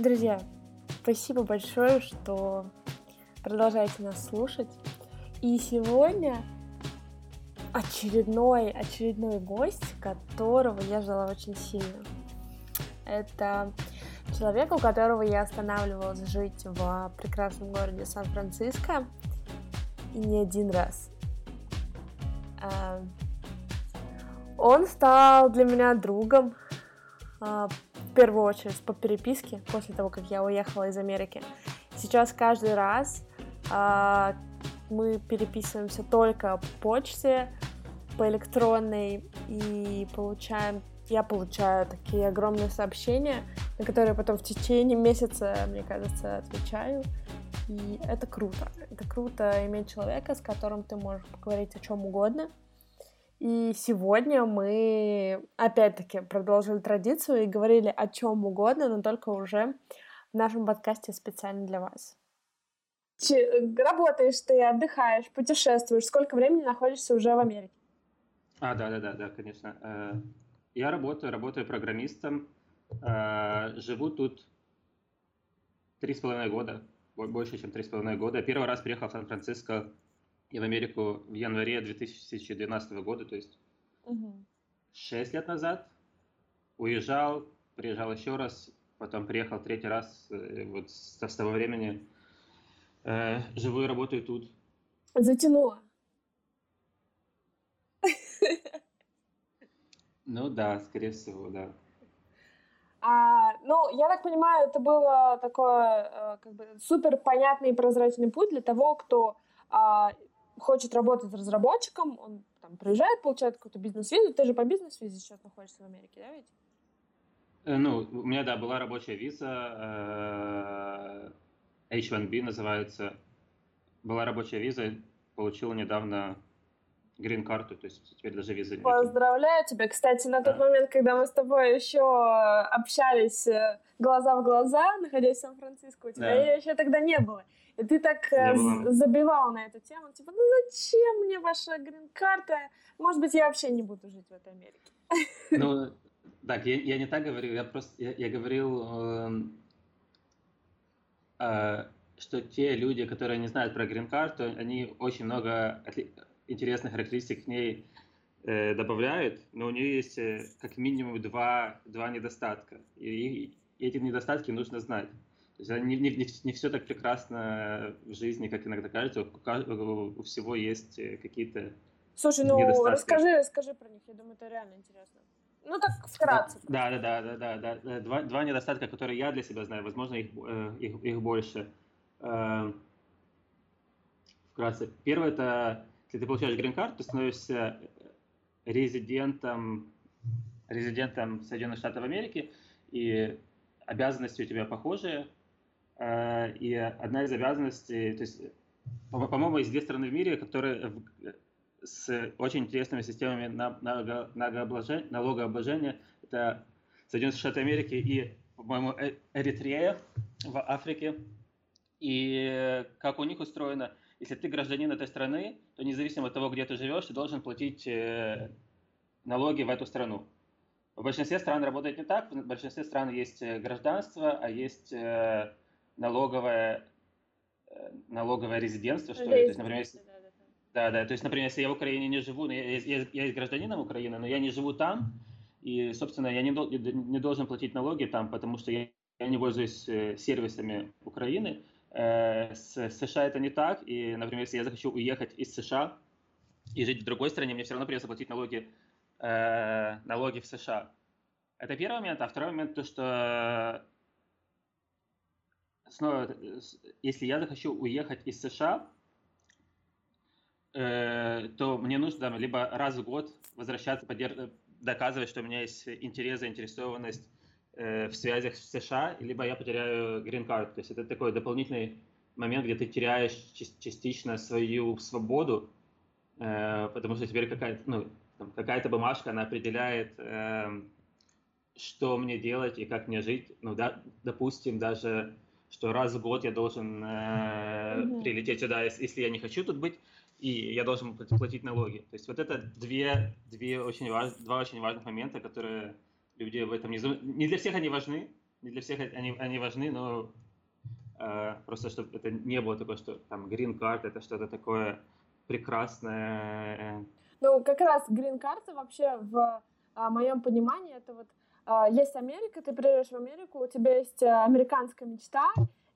Друзья, спасибо большое, что продолжаете нас слушать. И сегодня очередной, очередной гость, которого я ждала очень сильно. Это человек, у которого я останавливалась жить в прекрасном городе Сан-Франциско, и не один раз. А, он стал для меня другом, а, первую очередь по переписке, после того, как я уехала из Америки. Сейчас каждый раз а, мы переписываемся только по почте, по электронной, и получаем, я получаю такие огромные сообщения, на которые потом в течение месяца, мне кажется, отвечаю. И это круто. Это круто иметь человека, с которым ты можешь поговорить о чем угодно. И сегодня мы опять-таки продолжили традицию и говорили о чем угодно, но только уже в нашем подкасте специально для вас. Работаешь ты, отдыхаешь, путешествуешь. Сколько времени находишься уже в Америке? А, да, да, да, да, конечно. Э, я работаю, работаю программистом. Э, живу тут три с половиной года, больше, чем три с половиной года. Первый раз приехал в Сан-Франциско и в Америку в январе 2012 года, то есть угу. 6 лет назад. Уезжал, приезжал еще раз, потом приехал третий раз, э, вот с, с того времени э, живу и работаю тут. Затянуло. Ну да, скорее всего, да. А, ну, я так понимаю, это было такое э, как бы супер понятный и прозрачный путь для того, кто а, хочет работать разработчиком, он там приезжает, получает какую-то бизнес-визу. Ты же по бизнес-визе сейчас находишься в Америке, да ведь? Э, ну, у меня, да, была рабочая виза, э, H1B называется. Была рабочая виза, получил недавно грин-карту, то есть теперь даже визы нет. Поздравляю тебя. Кстати, на тот да. момент, когда мы с тобой еще общались э, глаза в глаза, находясь в Сан-Франциско, у тебя да. еще тогда не было. И ты так э, забивал на эту тему, типа, ну зачем мне ваша грин-карта? Может быть, я вообще не буду жить в этой Америке. Ну, так, я, я не так говорил, я просто, я, я говорил, э, э, что те люди, которые не знают про грин-карту, они очень много интересных характеристик к ней э, добавляют, но у нее есть э, как минимум два, два недостатка. И, и эти недостатки нужно знать. Есть не, не, не, не все так прекрасно в жизни, как иногда кажется. У, у всего есть э, какие-то Слушай, ну расскажи, расскажи про них. Я думаю, это реально интересно. Ну так вкратце. Да, да, да, да, да, да, да. Два, два недостатка, которые я для себя знаю. Возможно, их, э, их, их больше. Вкратце. Первое это если ты получаешь грин-карту, ты становишься резидентом, резидентом Соединенных Штатов Америки, и обязанности у тебя похожие. Э, и одна из обязанностей, то есть, по-моему, есть две страны в мире, которые с очень интересными системами налогообложения. Это Соединенные Штаты Америки и, по-моему, э, Эритрея в Африке. И как у них устроено, если ты гражданин этой страны, то независимо от того, где ты живешь, ты должен платить э, налоги в эту страну. В большинстве стран работает не так. В большинстве стран есть гражданство, а есть налоговое, налоговое резидентство, что ли. То есть, например, если, да, да. То есть, например, если я в Украине не живу, я, я, я есть гражданином Украины, но я не живу там, и, собственно, я не, не должен платить налоги там, потому что я, я не пользуюсь сервисами Украины, Э, с США это не так, и, например, если я захочу уехать из США и жить в другой стране, мне все равно придется платить налоги, э, налоги в США. Это первый момент. А второй момент, то, что снова, если я захочу уехать из США, э, то мне нужно там, либо раз в год возвращаться, подерж... доказывать, что у меня есть интерес, заинтересованность Э, в связях с США, либо я потеряю грин-карт. То есть это такой дополнительный момент, где ты теряешь частично свою свободу, э, потому что теперь какая-то ну, какая-то бумажка, она определяет, э, что мне делать и как мне жить. Ну, да, допустим, даже, что раз в год я должен mm-hmm. прилететь сюда, если я не хочу тут быть, и я должен платить налоги. То есть вот это две, две очень важ, два очень важных момента, которые люди в этом не, не для всех они важны, не для всех они, они важны, но э, просто чтобы это не было такое, что там green card это что-то такое прекрасное. Ну, как раз green card вообще в а, моем понимании это вот есть Америка, ты приезжаешь в Америку, у тебя есть а, американская мечта,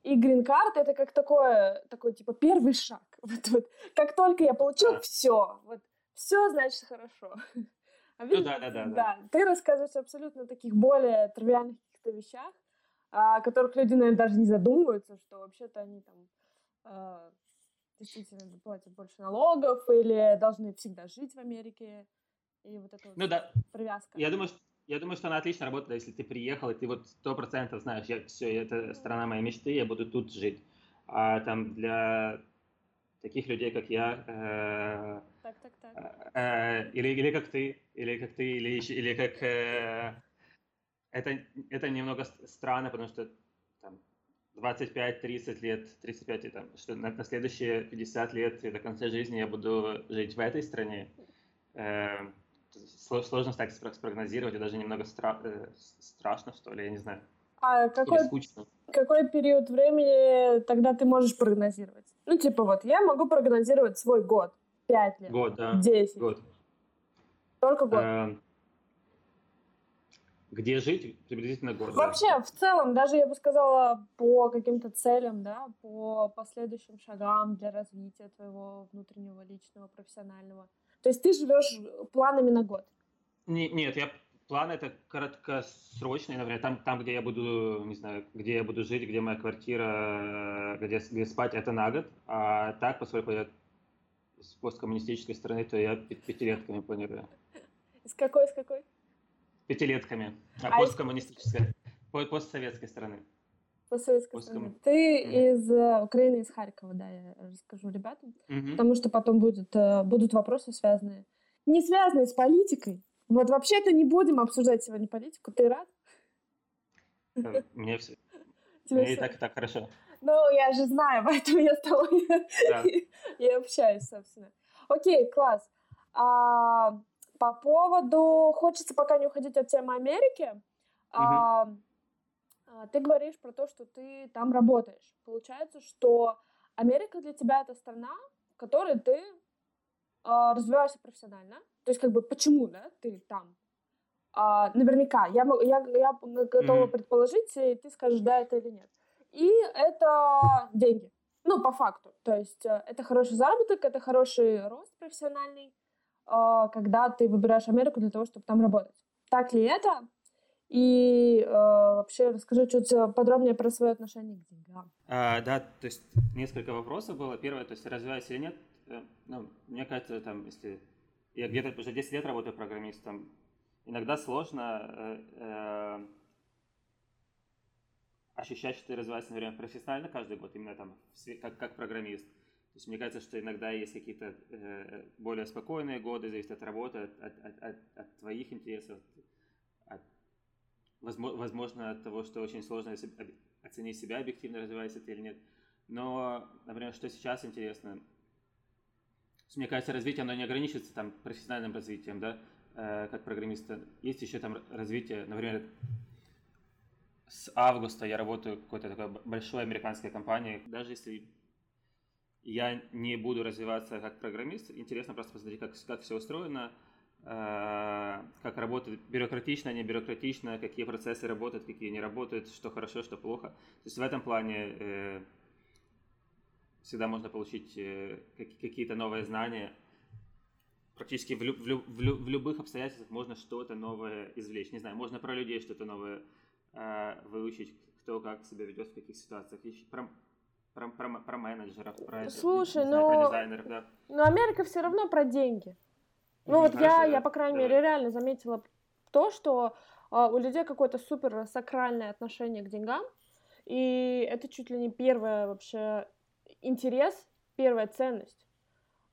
и грин-карт это как такое, такой типа первый шаг. Вот, вот. Как только я получил да. все, вот все значит хорошо. А видишь, ну, да, да, да, да. Ты рассказываешь абсолютно таких более тривиальных каких-то вещах, о которых люди, наверное, даже не задумываются, что вообще-то они там э, действительно платят больше налогов или должны всегда жить в Америке. И вот это ну, вот да. привязка. Я думаю, что я думаю, что она отлично работает, если ты приехал, и ты вот сто процентов знаешь, я, все, это страна моей мечты, я буду тут жить. А там для таких людей, как я, э, так, так, так. Э, или, или как ты, или как ты, или, или как... Э, это, это немного странно, потому что там, 25-30 лет, 35, там, что на, на следующие 50 лет до конца жизни я буду жить в этой стране. Э, сложно так спрогнозировать, и даже немного стра э, страшно, что ли, я не знаю. А какой, какой период времени тогда ты можешь прогнозировать? Ну, типа вот, я могу прогнозировать свой год, пять лет, год, да. 10. Год. Только год. Э, где жить? Приблизительно год. Вообще, да. в целом, даже я бы сказала, по каким-то целям, да, по последующим шагам для развития твоего внутреннего, личного, профессионального. То есть ты живешь планами на год? Не, нет, я план это краткосрочный, например, там, там, где я буду, не знаю, где я буду жить, где моя квартира, где, где спать, это на год. А так, поскольку я с посткоммунистической страны, то я пятилетками планирую. С какой, с какой? Пятилетками. А, а посткоммунистической, постсоветской страны. Постсоветской страны. Ты mm-hmm. из э, Украины, из Харькова, да, я расскажу ребятам. Mm-hmm. Потому что потом будет, э, будут вопросы связанные. Не связанные с политикой. Вот вообще-то не будем обсуждать сегодня политику. Ты рад? Э, мне все. Мне и так, и так хорошо. Ну, я же знаю, поэтому я с тобой и общаюсь, собственно. Окей, класс. А, по поводу... Хочется пока не уходить от темы Америки. А, а, ты говоришь про то, что ты там работаешь. Получается, что Америка для тебя это страна, в которой ты э, развиваешься профессионально. То есть, как бы, почему, да, ты там? А, наверняка, я, я, я готова mm-hmm. предположить, и ты скажешь, да, это или нет. И это деньги. Ну, по факту. То есть, э, это хороший заработок, это хороший рост профессиональный, э, когда ты выбираешь Америку для того, чтобы там работать. Так ли это? И э, вообще расскажи чуть подробнее про свое отношение к деньгам. А, да, то есть несколько вопросов было. Первое, то есть развиваюсь или нет. Э, ну, мне кажется, там, если я где-то уже 10 лет работаю программистом, иногда сложно э, э, ощущать, что ты развиваешься, например, профессионально каждый год, именно там как, как программист. То есть мне кажется, что иногда есть какие-то э, более спокойные годы, зависит от работы, от, от, от, от твоих интересов, возможно, от того, что очень сложно оценить себя, объективно развивается ты или нет. Но, например, что сейчас интересно, мне кажется, развитие, оно не ограничивается там профессиональным развитием, да, э, как программиста. Есть еще там развитие, например, с августа я работаю в какой-то такой большой американской компании. Даже если я не буду развиваться как программист, интересно просто посмотреть, как, как все устроено, как работает бюрократично, не бюрократично, какие процессы работают, какие не работают, что хорошо, что плохо. То есть в этом плане э, всегда можно получить э, какие-то новые знания. Практически в, лю- в, лю- в, лю- в любых обстоятельствах можно что-то новое извлечь. Не знаю, можно про людей что-то новое э, выучить, кто как себя ведет в каких ситуациях. Про, про, про, про менеджеров, про, Слушай, знаю, но... про дизайнеров, да. Но Америка все равно про деньги. Ну вот я, я, по крайней мере, реально заметила то, что а, у людей какое-то супер сакральное отношение к деньгам, и это чуть ли не первое вообще интерес, первая ценность.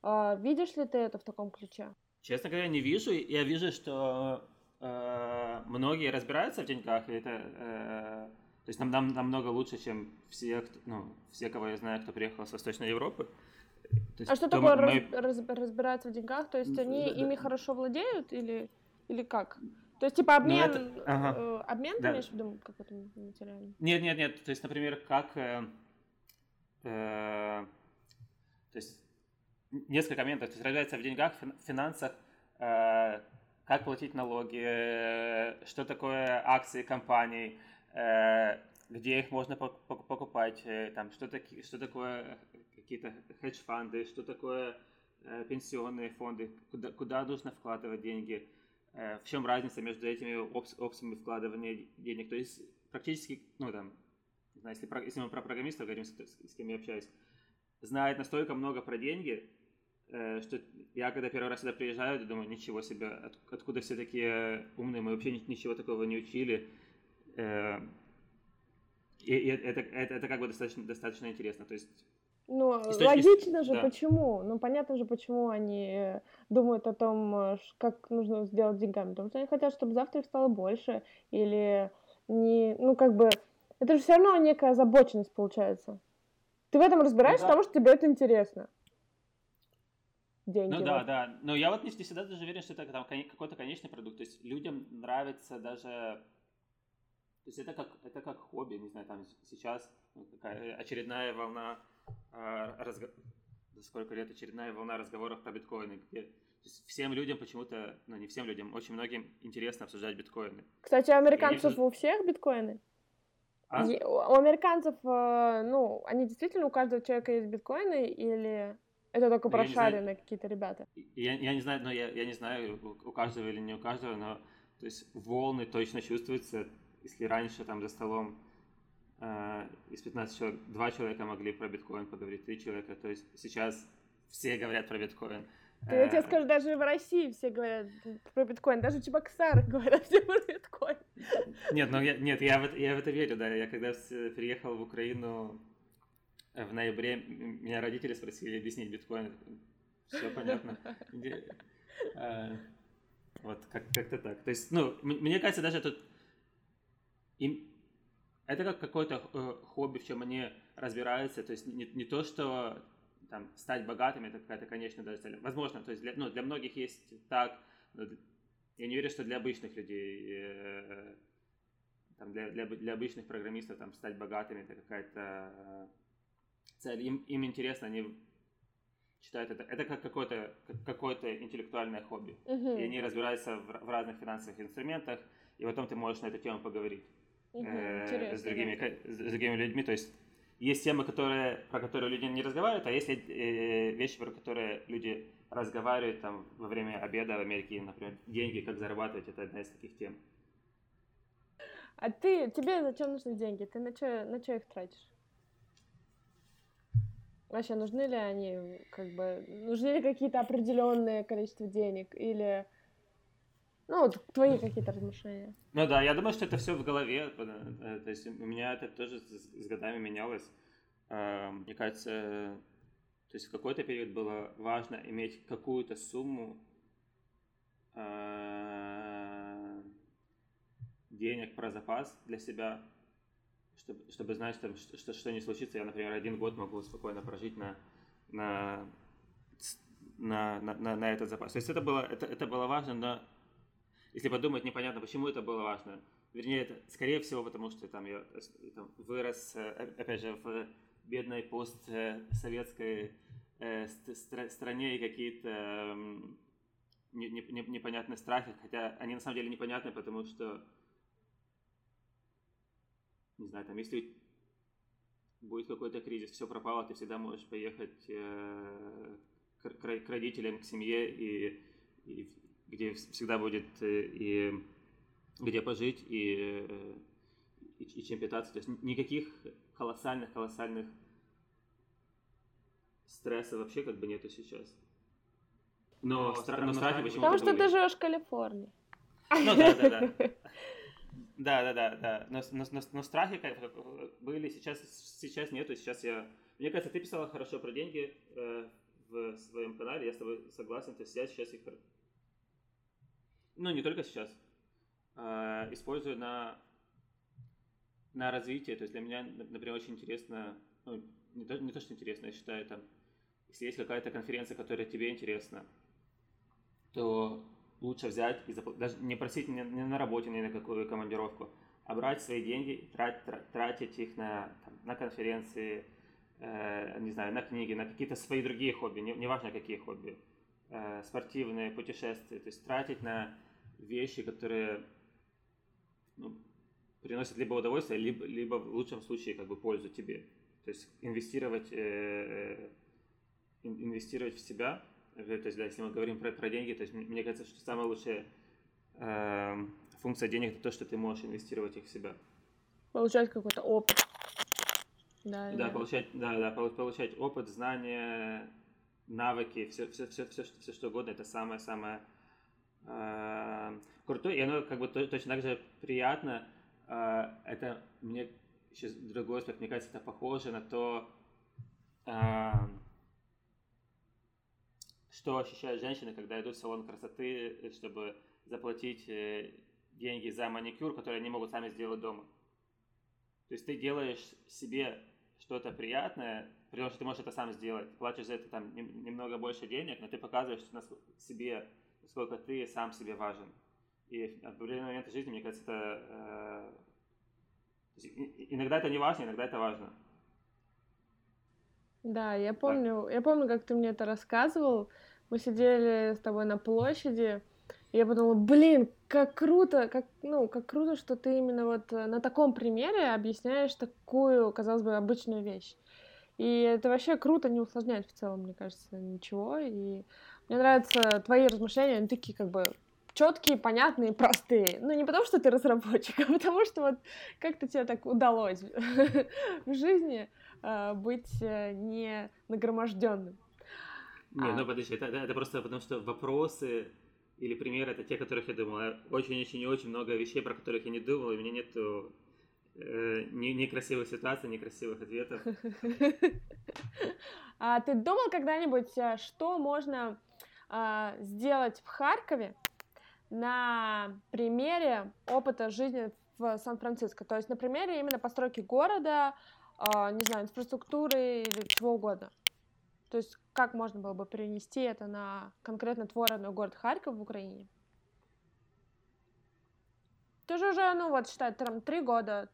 А, видишь ли ты это в таком ключе? Честно говоря, не вижу. Я вижу, что э, многие разбираются в деньгах, и это э, то есть нам, нам намного лучше, чем все, кто, ну, все, кого я знаю, кто приехал с Восточной Европы. Есть, а что такое мы... раз, разбираться в деньгах? То есть они да, ими да. хорошо владеют или, или как? То есть, типа, обмен, ну, это... ага. э, обмен да. ты имеешь в виду какой-то материальный? Нет, нет, нет. То есть, например, как... Э, э, то есть, несколько моментов. То есть, разница в деньгах, в финансах, э, как платить налоги, э, что такое акции компаний, э, где их можно покупать, э, там, что, таки, что такое какие-то хедж-фанды, что такое э, пенсионные фонды, куда, куда нужно вкладывать деньги – Э, в чем разница между этими опциями вкладывания денег. То есть практически, ну там, если, про, если мы про программистов говорим, с, с кем я общаюсь, знает настолько много про деньги, э, что я когда первый раз сюда приезжаю, думаю, ничего себе, от, откуда все такие умные, мы вообще ничего такого не учили. Э, и, и это, это, это как бы достаточно, достаточно интересно. То есть ну, логично же, да. почему? Ну, понятно же, почему они думают о том, э, как нужно сделать деньгами. Потому что они хотят, чтобы завтра их стало больше. Или не... Ну, как бы... Это же все равно некая озабоченность получается. Ты в этом разбираешься, ну, да. потому что тебе это интересно. Деньги. Ну да, вот. да. Но я вот не всегда даже уверен, что это там какой-то конечный продукт. То есть людям нравится даже... То есть это как, это как хобби, не знаю, там сейчас ну, какая очередная волна а, разго... сколько лет очередная волна разговоров про биткоины, где всем людям почему-то, ну не всем людям, очень многим интересно обсуждать биткоины. Кстати, у американцев у всех биткоины? А? У американцев, э, ну, они действительно у каждого человека есть биткоины или это только ну, прошаренные какие-то ребята? Я, я не знаю, но я, я не знаю, у, каждого или не у каждого, но то есть волны точно чувствуются, если раньше там за столом из 15 человек, два человека могли про биткоин поговорить, три человека. То есть сейчас все говорят про биткоин. Ты, я тебе э, скажу, даже в России все говорят про биткоин, даже Чебоксары говорят все про биткоин. Нет, ну я, нет, я в, я в это верю, да. Я когда приехал в Украину э, в ноябре, меня родители спросили объяснить биткоин. Все понятно. Вот, как- как-то так. То есть, ну, мне кажется, даже тут им, это как какое-то э, хобби, в чем они разбираются, то есть не, не то, что там, стать богатыми, это какая-то конечная даже цель. Возможно, то есть для, ну, для многих есть так, но я не верю, что для обычных людей, э, там, для, для, для обычных программистов там, стать богатыми это какая-то э, цель. Им, им интересно, они считают это, это как какое-то какое-то интеллектуальное хобби. Uh-huh. И они разбираются в, в разных финансовых инструментах, и потом ты можешь на эту тему поговорить э, с, другими, с другими людьми. То есть есть темы, которые, про которые люди не разговаривают, а есть э, вещи, про которые люди разговаривают там, во время обеда в Америке, например, деньги, как зарабатывать, это одна из таких тем. А ты, тебе зачем нужны деньги? Ты на что, на что их тратишь? Вообще, нужны ли они, как бы, нужны ли какие-то определенные количество денег? Или ну, вот твои какие-то размышления. Ну да, я думаю, что это все в голове. Э, то есть у меня это тоже с годами менялось. А, мне кажется, то есть в какой-то период было важно иметь какую-то сумму а, денег про запас для себя, чтобы, чтобы знать, что, что, что не случится. Я, например, один год могу спокойно прожить на, на, на, на, на этот запас. То есть это было, это, это было важно, но если подумать, непонятно, почему это было важно. Вернее, это, скорее всего, потому что там я там, вырос, э, опять же, в бедной постсоветской э, стра- стране и какие-то э, не, не, непонятные страхи, хотя они на самом деле непонятны, потому что, не знаю, там, если будет какой-то кризис, все пропало, ты всегда можешь поехать э, к, к родителям, к семье и, и где всегда будет э, и где пожить, и, э, и, и чем питаться. То есть никаких колоссальных-колоссальных стресса вообще как бы нету сейчас. Но, но, стра- но страхи почему-то Потому что ты живешь в Калифорнии. Ну да, да, да. Да, да, да, да. Но, но, но, но страхи были, сейчас, сейчас нету. Сейчас я... Мне кажется, ты писала хорошо про деньги э, в своем канале, я с тобой согласен. То есть я сейчас их ну не только сейчас, а, использую на, на развитие. То есть для меня, например, очень интересно, ну, не то, не то, что интересно, я считаю, там, если есть какая-то конференция, которая тебе интересна, то лучше взять и запл... даже не просить ни, ни на работе, ни на какую командировку, а брать свои деньги, трать, тратить их на, там, на конференции, э, не знаю, на книги, на какие-то свои другие хобби, не, неважно какие хобби, э, спортивные, путешествия, то есть тратить на вещи, которые ну, приносят либо удовольствие, либо, либо в лучшем случае как бы пользу тебе. То есть инвестировать, э, инвестировать в себя, то есть, да, если мы говорим про, про деньги, то есть мне кажется, что самая лучшая э, функция денег это то, что ты можешь инвестировать их в себя. Получать какой-то опыт. Да, да, получать, да, да, получать опыт, знания, навыки, все, все, все, все, все, все что угодно, это самое-самое э, крутое, и оно как бы точно так же приятно, э, это мне сейчас другой аспект, мне кажется, это похоже на то, э, что ощущают женщины, когда идут в салон красоты, чтобы заплатить э, деньги за маникюр, которые они могут сами сделать дома. То есть ты делаешь себе что-то приятное, при том, что ты можешь это сам сделать. Платишь за это там немного больше денег, но ты показываешь себе, насколько ты сам себе важен. И в определенный момент жизни, мне кажется, это... Э, иногда это не важно, иногда это важно. Да, я помню, да. я помню, как ты мне это рассказывал. Мы сидели с тобой на площади, и я подумала, блин, как круто, как, ну, как круто, что ты именно вот э, на таком примере объясняешь такую, казалось бы, обычную вещь. И это вообще круто не усложнять в целом, мне кажется, ничего. И мне нравятся твои размышления, они такие как бы четкие, понятные, простые. Ну, не потому, что ты разработчик, а потому, что вот как-то тебе так удалось в жизни э, быть э, не нагроможденным. Не, а... ну подожди, это, это просто потому, что вопросы или примеры это те, которых я думал. Очень-очень и очень много вещей, про которых я не думал, и у меня нету э, некрасивых ситуаций, некрасивых ответов. А ты думал когда-нибудь, э, что можно а, сделать в Харькове на примере опыта жизни в Сан-Франциско? То есть на примере именно постройки города, а, не знаю, инфраструктуры или чего угодно. То есть как можно было бы перенести это на конкретно твой родной город Харьков в Украине? Ты же уже, ну вот, считай, там три года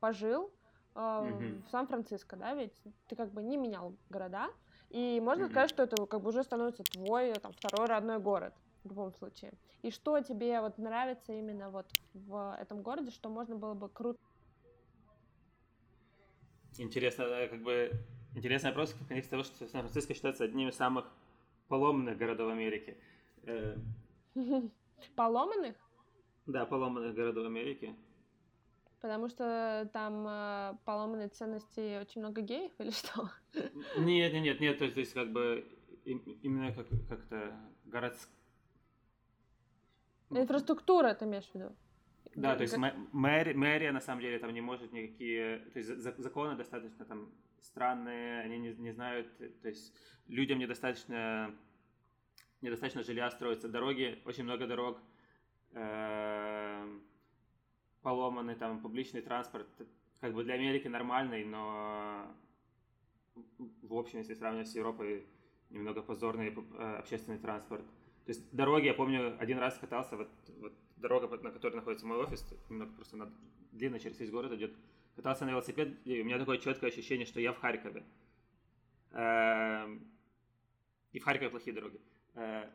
пожил э, mm-hmm. в Сан-Франциско, да, ведь ты как бы не менял города, и можно mm-hmm. сказать, что это как бы уже становится твой там второй родной город в любом случае. И что тебе вот нравится именно вот в этом городе, что можно было бы круто Интересно, как бы Интересный вопрос в контексте того, что Сан-Франциско считается одним из самых поломанных городов Америки. Э, поломанных? Да, поломанных городов Америки. Потому что там э, поломанные ценности очень много геев или что? Нет, нет, нет, нет, то есть, как бы именно как, как-то городская... Инфраструктура, ты имеешь в виду? Да, то есть мэрия, мэрия на самом деле там не может никакие, то есть законы достаточно там странные, они не, не знают, то есть людям недостаточно, недостаточно жилья строятся, дороги, очень много дорог, э, поломанный там публичный транспорт, как бы для Америки нормальный, но в общем, если сравнивать с Европой, немного позорный э, общественный транспорт. То есть дороги, я помню, один раз катался, вот, вот дорога, на которой находится мой офис, немного просто над, длинно через весь город идет, катался на велосипед, и у меня такое четкое ощущение, что я в Харькове. Эм, и в Харькове плохие дороги. Э,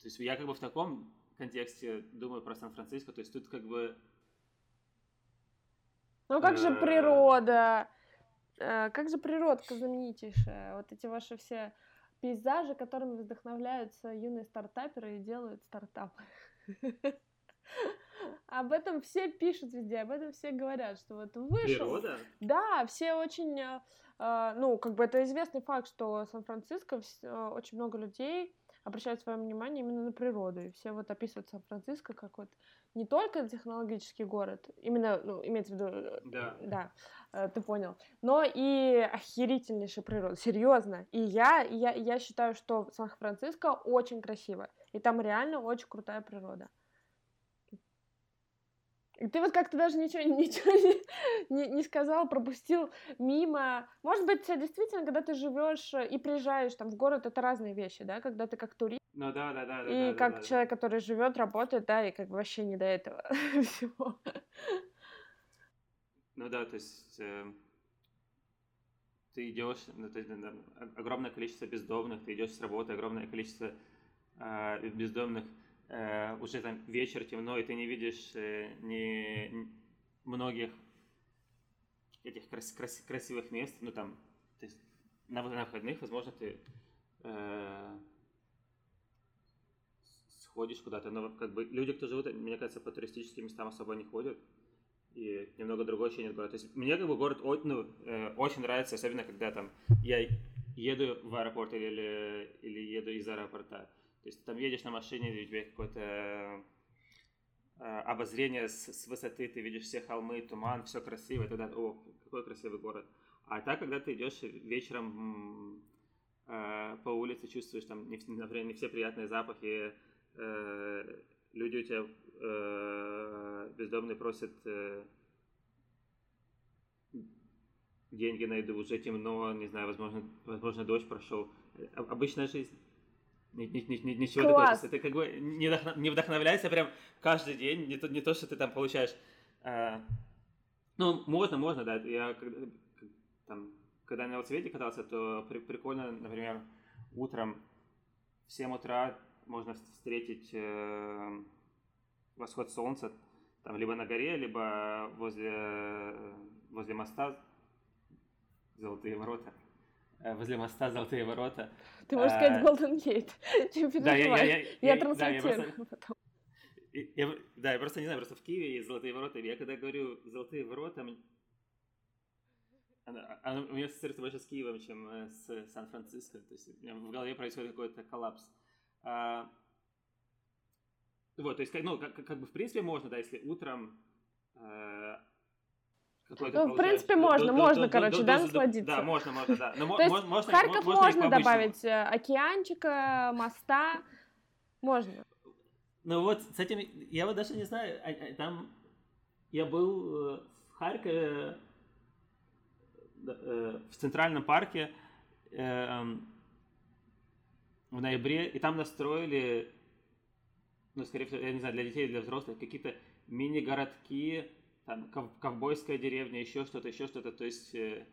то есть я как бы в таком контексте думаю про Сан-Франциско, то есть тут как бы... Ну как же э, природа, э, как же природка знаменитейшая, вот эти ваши все пейзажи, которыми вдохновляются юные стартаперы и делают стартапы. Об этом все пишут везде, об этом все говорят, что вот вышел. Природа? Да, все очень, э, ну, как бы это известный факт, что Сан-Франциско очень много людей обращают свое внимание именно на природу. И все вот описывают Сан-Франциско как вот не только технологический город, именно, ну, имеется в виду, э, да, да э, ты понял, но и охерительнейшая природа, серьезно. И я, я, я считаю, что Сан-Франциско очень красиво, и там реально очень крутая природа. Ты вот как-то даже ничего, ничего не, не, не сказал, пропустил мимо. Может быть, действительно, когда ты живешь и приезжаешь там в город, это разные вещи, да? Когда ты как турист. Ну да, да, да. И да, как да, человек, который живет, работает, да, и как бы вообще не до этого всего. Ну да, то есть э, ты идешь, ну, то есть, да, огромное количество бездомных, ты идешь с работы, огромное количество э, бездомных э, уже там вечер темно, и ты не видишь э, ни, многих этих крас крас красивых мест, ну там, то есть на, на выходных, возможно, ты э, сходишь куда-то, но как бы люди, кто живут, мне кажется, по туристическим местам особо не ходят, и немного другое ощущение города. То есть мне как бы город ну, э, очень нравится, особенно когда там я еду в аэропорт или, или еду из аэропорта. То есть ты там едешь на машине, у тебя какое-то э, обозрение с, высоты, ты видишь все холмы, туман, все красиво, и тогда, о, какой красивый город. А так, когда ты идешь вечером э, по улице, чувствуешь там, например, не все приятные запахи, э, люди у тебя бездомные просят деньги на еду, уже темно, не знаю, возможно, возможно дождь прошел. Обычная жизнь. Ничего Класс. такого. Это как бы не, вдохно, не вдохновляется прям каждый день, не то, не то, что ты там получаешь. А, ну, можно, можно, да. Я когда, там, когда на велосипеде катался, то при, прикольно, например, утром в 7 утра можно встретить э, восход солнца там либо на горе, либо возле, возле моста Золотые ворота. Э, возле моста Золотые ворота. Ты можешь сказать Golden Gate. Да, я, я, я, я транслирую да, потом. Я, да, я просто не знаю, просто в Киеве есть Золотые ворота. Я когда говорю Золотые ворота, она, она у меня ассоциируется больше с Киевом, чем э, с Сан-Франциско. То есть у меня в голове происходит какой-то коллапс. А, вот, то есть, ну, как, как бы в принципе можно, да, если утром ну, в принципе, можно, до, можно, до, короче, да, насладиться. Да, можно, можно, да. То есть в Харьков можно, можно добавить э, океанчика, моста, можно. Ну вот, с этим, я вот даже не знаю, а, а, там я был э, в Харькове, э, в Центральном парке эм, в ноябре, и там настроили, ну, скорее всего, я не знаю, для детей, для взрослых, какие-то мини-городки, там ков- ковбойская деревня, еще что-то, еще что-то, то есть э,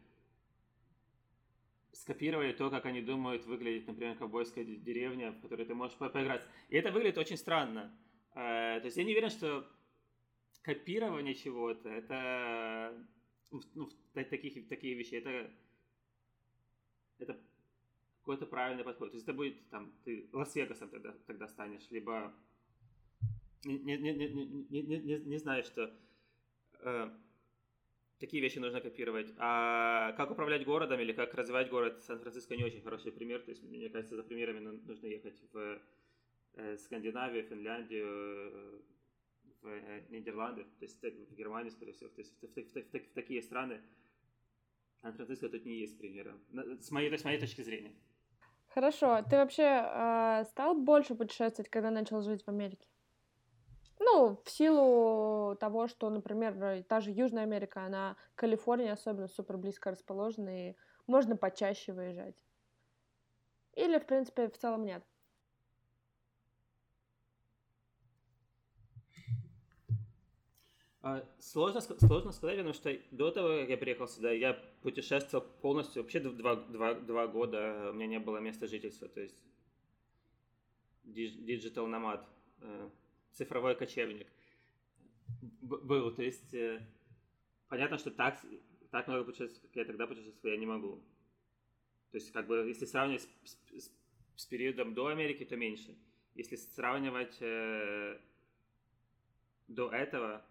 скопировали то, как они думают выглядит, например, ковбойская деревня, в которой ты можешь по поиграть. И это выглядит очень странно. Э, то есть я не уверен, что копирование чего-то, это ну, таких, такие вещи, это, это какой-то правильный подход. То есть это будет там, ты Лас-Вегасом тогда, тогда станешь, либо не, не, не, не, не, не, не знаю, что такие вещи нужно копировать. А как управлять городом или как развивать город, Сан-Франциско не очень хороший пример. То есть, мне кажется, за примерами нужно ехать в э, Скандинавию, Финляндию, э, в э, Нидерланды, то есть в Германию, скорее всего. То есть в, в, в, в, в такие страны Сан-Франциско тут не есть примером, с моей, с моей точки зрения. Хорошо. Ты вообще э, стал больше путешествовать, когда начал жить в Америке? Ну, в силу того, что, например, та же Южная Америка, она, Калифорния особенно супер близко расположена, и можно почаще выезжать. Или, в принципе, в целом нет. А, сложно, сложно сказать, потому что до того, как я приехал сюда, я путешествовал полностью, вообще два, два, два года у меня не было места жительства, то есть digital nomad. Цифровой кочевник был. То есть э, понятно, что так, так много путешествий, как я тогда путешествовал, я не могу. То есть, как бы, если сравнивать с, с, с периодом до Америки, то меньше. Если сравнивать э, до этого,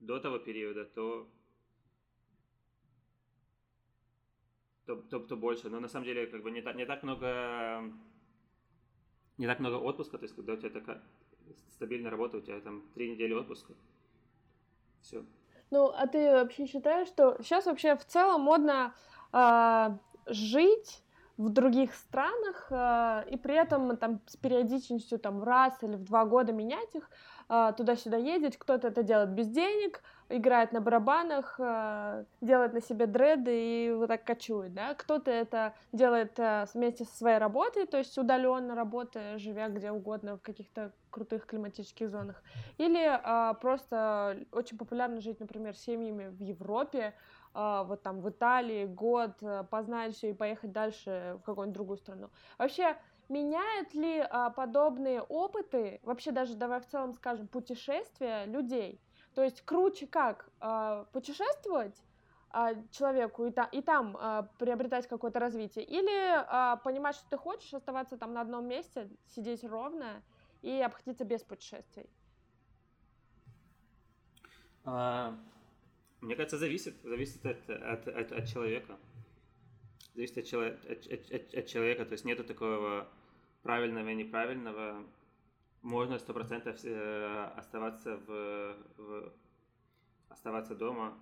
до того периода, то, то, то, то больше. Но на самом деле, как бы, не так, не так много не так много отпуска, то есть, когда у тебя такая стабильная работа, у тебя там три недели отпуска. Все. Ну, а ты вообще считаешь, что сейчас вообще в целом модно э, жить в других странах, э, и при этом там с периодичностью там раз или в два года менять их, э, туда-сюда ездить. Кто-то это делает без денег, играет на барабанах, э, делает на себе дреды и вот так кочует, да. Кто-то это делает вместе со своей работой, то есть удаленно работая, живя где угодно в каких-то крутых климатических зонах. Или просто очень популярно жить, например, семьями в Европе, а, вот там в Италии год, э, познать все и поехать дальше в какую-нибудь другую страну. Вообще, меняют ли а, подобные опыты, вообще даже давай в целом скажем, путешествия людей? То есть круче как а, путешествовать а, человеку и, та, и там а, приобретать какое-то развитие, или понимать, что ты хочешь оставаться там на одном месте, сидеть ровно и обходиться без путешествий? Мне кажется, зависит, зависит от, от, от, от человека. Зависит от, чело, от, от, от человека, то есть нету такого правильного и неправильного. Можно сто процентов э, оставаться в, в оставаться дома,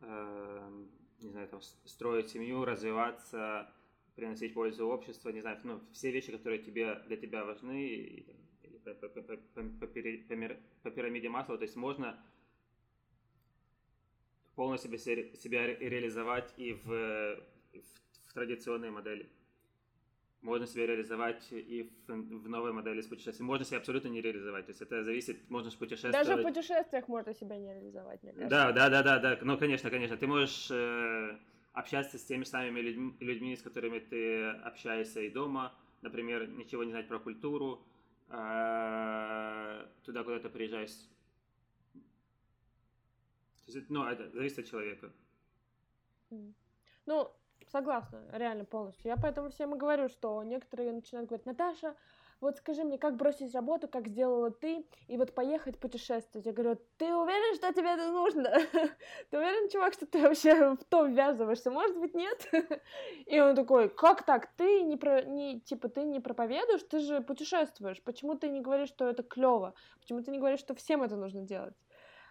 э, не знаю, там, строить семью, развиваться, приносить пользу обществу, не знаю, ну, все вещи, которые тебе, для тебя важны, и, или по, по, по, по, по, по пирамиде масла, то есть можно полностью себя, себя реализовать и в, в, в традиционной модели. Можно себя реализовать и в, в новой модели с путешествием. Можно себя абсолютно не реализовать. То есть это зависит, можно же путешествовать. Даже в путешествиях можно себя не реализовать, мне кажется. Да, да, да, да, да. Ну, конечно, конечно. Ты можешь э, общаться с теми самыми людьми, людьми, с которыми ты общаешься и дома. Например, ничего не знать про культуру. Э, туда, куда ты приезжаешь то есть, ну, это зависит от человека. Ну, согласна, реально полностью. Я поэтому всем и говорю, что некоторые начинают говорить, Наташа, вот скажи мне, как бросить работу, как сделала ты, и вот поехать путешествовать. Я говорю, ты уверен, что тебе это нужно? ты уверен, чувак, что ты вообще в то ввязываешься? Может быть, нет? и он такой, как так? Ты не, про... не, типа, ты не проповедуешь, ты же путешествуешь. Почему ты не говоришь, что это клево? Почему ты не говоришь, что всем это нужно делать?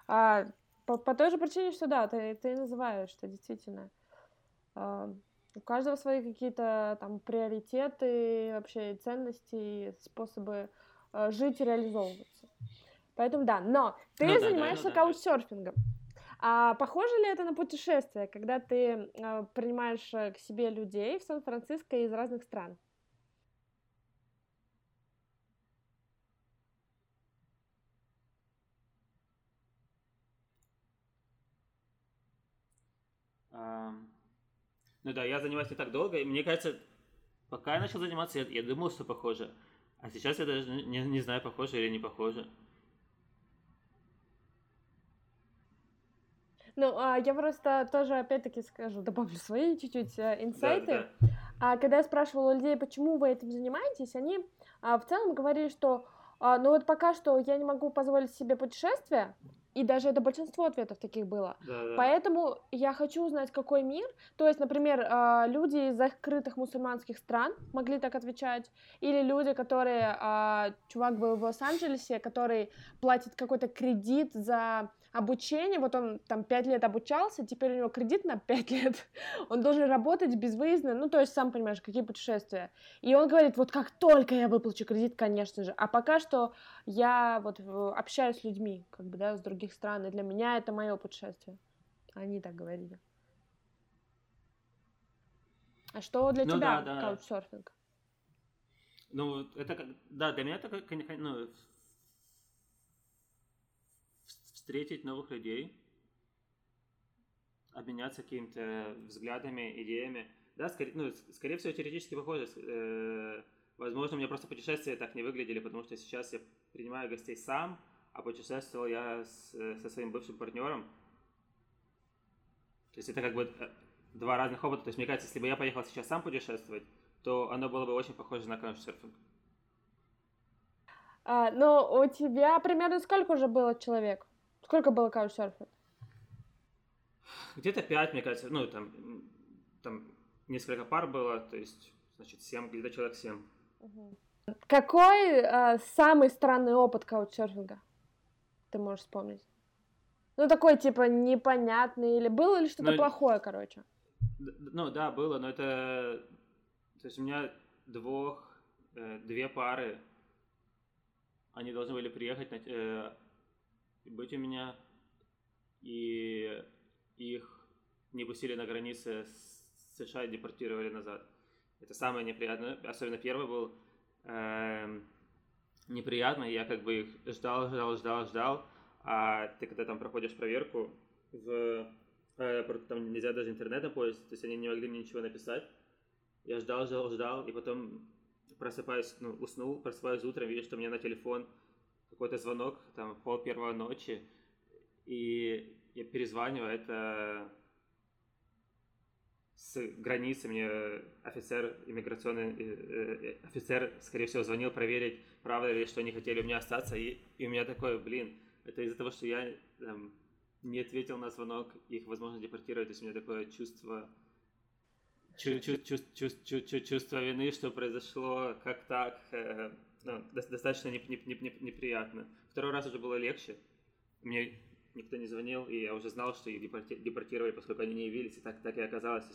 А, по, по той же причине, что да, ты, ты называешь, что действительно у каждого свои какие-то там приоритеты, вообще ценности, способы э, жить и реализовываться. Поэтому да, но ты ну, занимаешься да, да, ну, каучсерфингом. А похоже ли это на путешествие, когда ты э, принимаешь к себе людей в Сан-Франциско из разных стран? Ну да, я занимаюсь не так долго, и мне кажется, пока я начал заниматься, я, я думал, что похоже. А сейчас я даже не, не знаю, похоже или не похоже. Ну, а я просто тоже, опять-таки, скажу, добавлю свои чуть-чуть э, инсайты. Да, да. А когда я спрашивала людей, почему вы этим занимаетесь, они а, в целом говорили, что а, ну вот пока что я не могу позволить себе путешествия, и даже это большинство ответов таких было. Да, да. Поэтому я хочу узнать, какой мир. То есть, например, а, люди из закрытых мусульманских стран могли так отвечать. Или люди, которые... А, чувак был в Лос-Анджелесе, который платит какой-то кредит за обучение. Вот он там пять лет обучался, теперь у него кредит на пять лет. Он должен работать безвыездно. Ну, то есть, сам понимаешь, какие путешествия. И он говорит, вот как только я выплачу кредит, конечно же. А пока что я вот общаюсь с людьми, как бы, да, с других стран, и для меня это мое путешествие. Они так говорили. А что для ну, тебя да, да. каучсерфинг? Ну, это как, да, для меня это ну, встретить новых людей, обменяться какими-то взглядами, идеями. Да, скорее, ну, скорее всего, теоретически похоже. Э, возможно, у меня просто путешествия так не выглядели, потому что сейчас я принимаю гостей сам, а путешествовал я с, со своим бывшим партнером. То есть это как бы э, два разных опыта. То есть мне кажется, если бы я поехал сейчас сам путешествовать, то оно было бы очень похоже на каучсерфинг. А, но у тебя примерно сколько уже было человек? Сколько было каучсерфинг? Где-то пять, мне кажется. Ну, там, там несколько пар было, то есть, значит, семь, где-то человек семь. Какой э, самый странный опыт каучсерфинга? ты можешь вспомнить? Ну, такой, типа, непонятный, или было ли что-то ну, плохое, короче? Ну, да, было, но это... То есть у меня двух, э, две пары, они должны были приехать, на, э, быть у меня, и их не пустили на границе с США и депортировали назад. Это самое неприятное, особенно первый был э, неприятный, я как бы их ждал, ждал, ждал, ждал, а ты когда там проходишь проверку, в аэропорту там нельзя даже интернетом пользоваться, то есть они не могли мне ничего написать. Я ждал, ждал, ждал, и потом просыпаюсь, ну, уснул, просыпаюсь утром, вижу, что меня на телефон какой-то звонок, там, пол первого ночи, и я перезваниваю, это с границы мне офицер иммиграционный, э, э, офицер, скорее всего, звонил проверить, правда ли, что они хотели у меня остаться, и, и у меня такое, блин, это из-за того, что я там, не ответил на звонок, их, возможно, депортировать, то есть у меня такое чувство, чу, чу, чу, чу, чу, чу, чувство вины, что произошло как так, э, ну, достаточно не, не, неприятно. Второй раз уже было легче, мне никто не звонил, и я уже знал, что их депортировали, поскольку они не явились, и так, так и оказалось.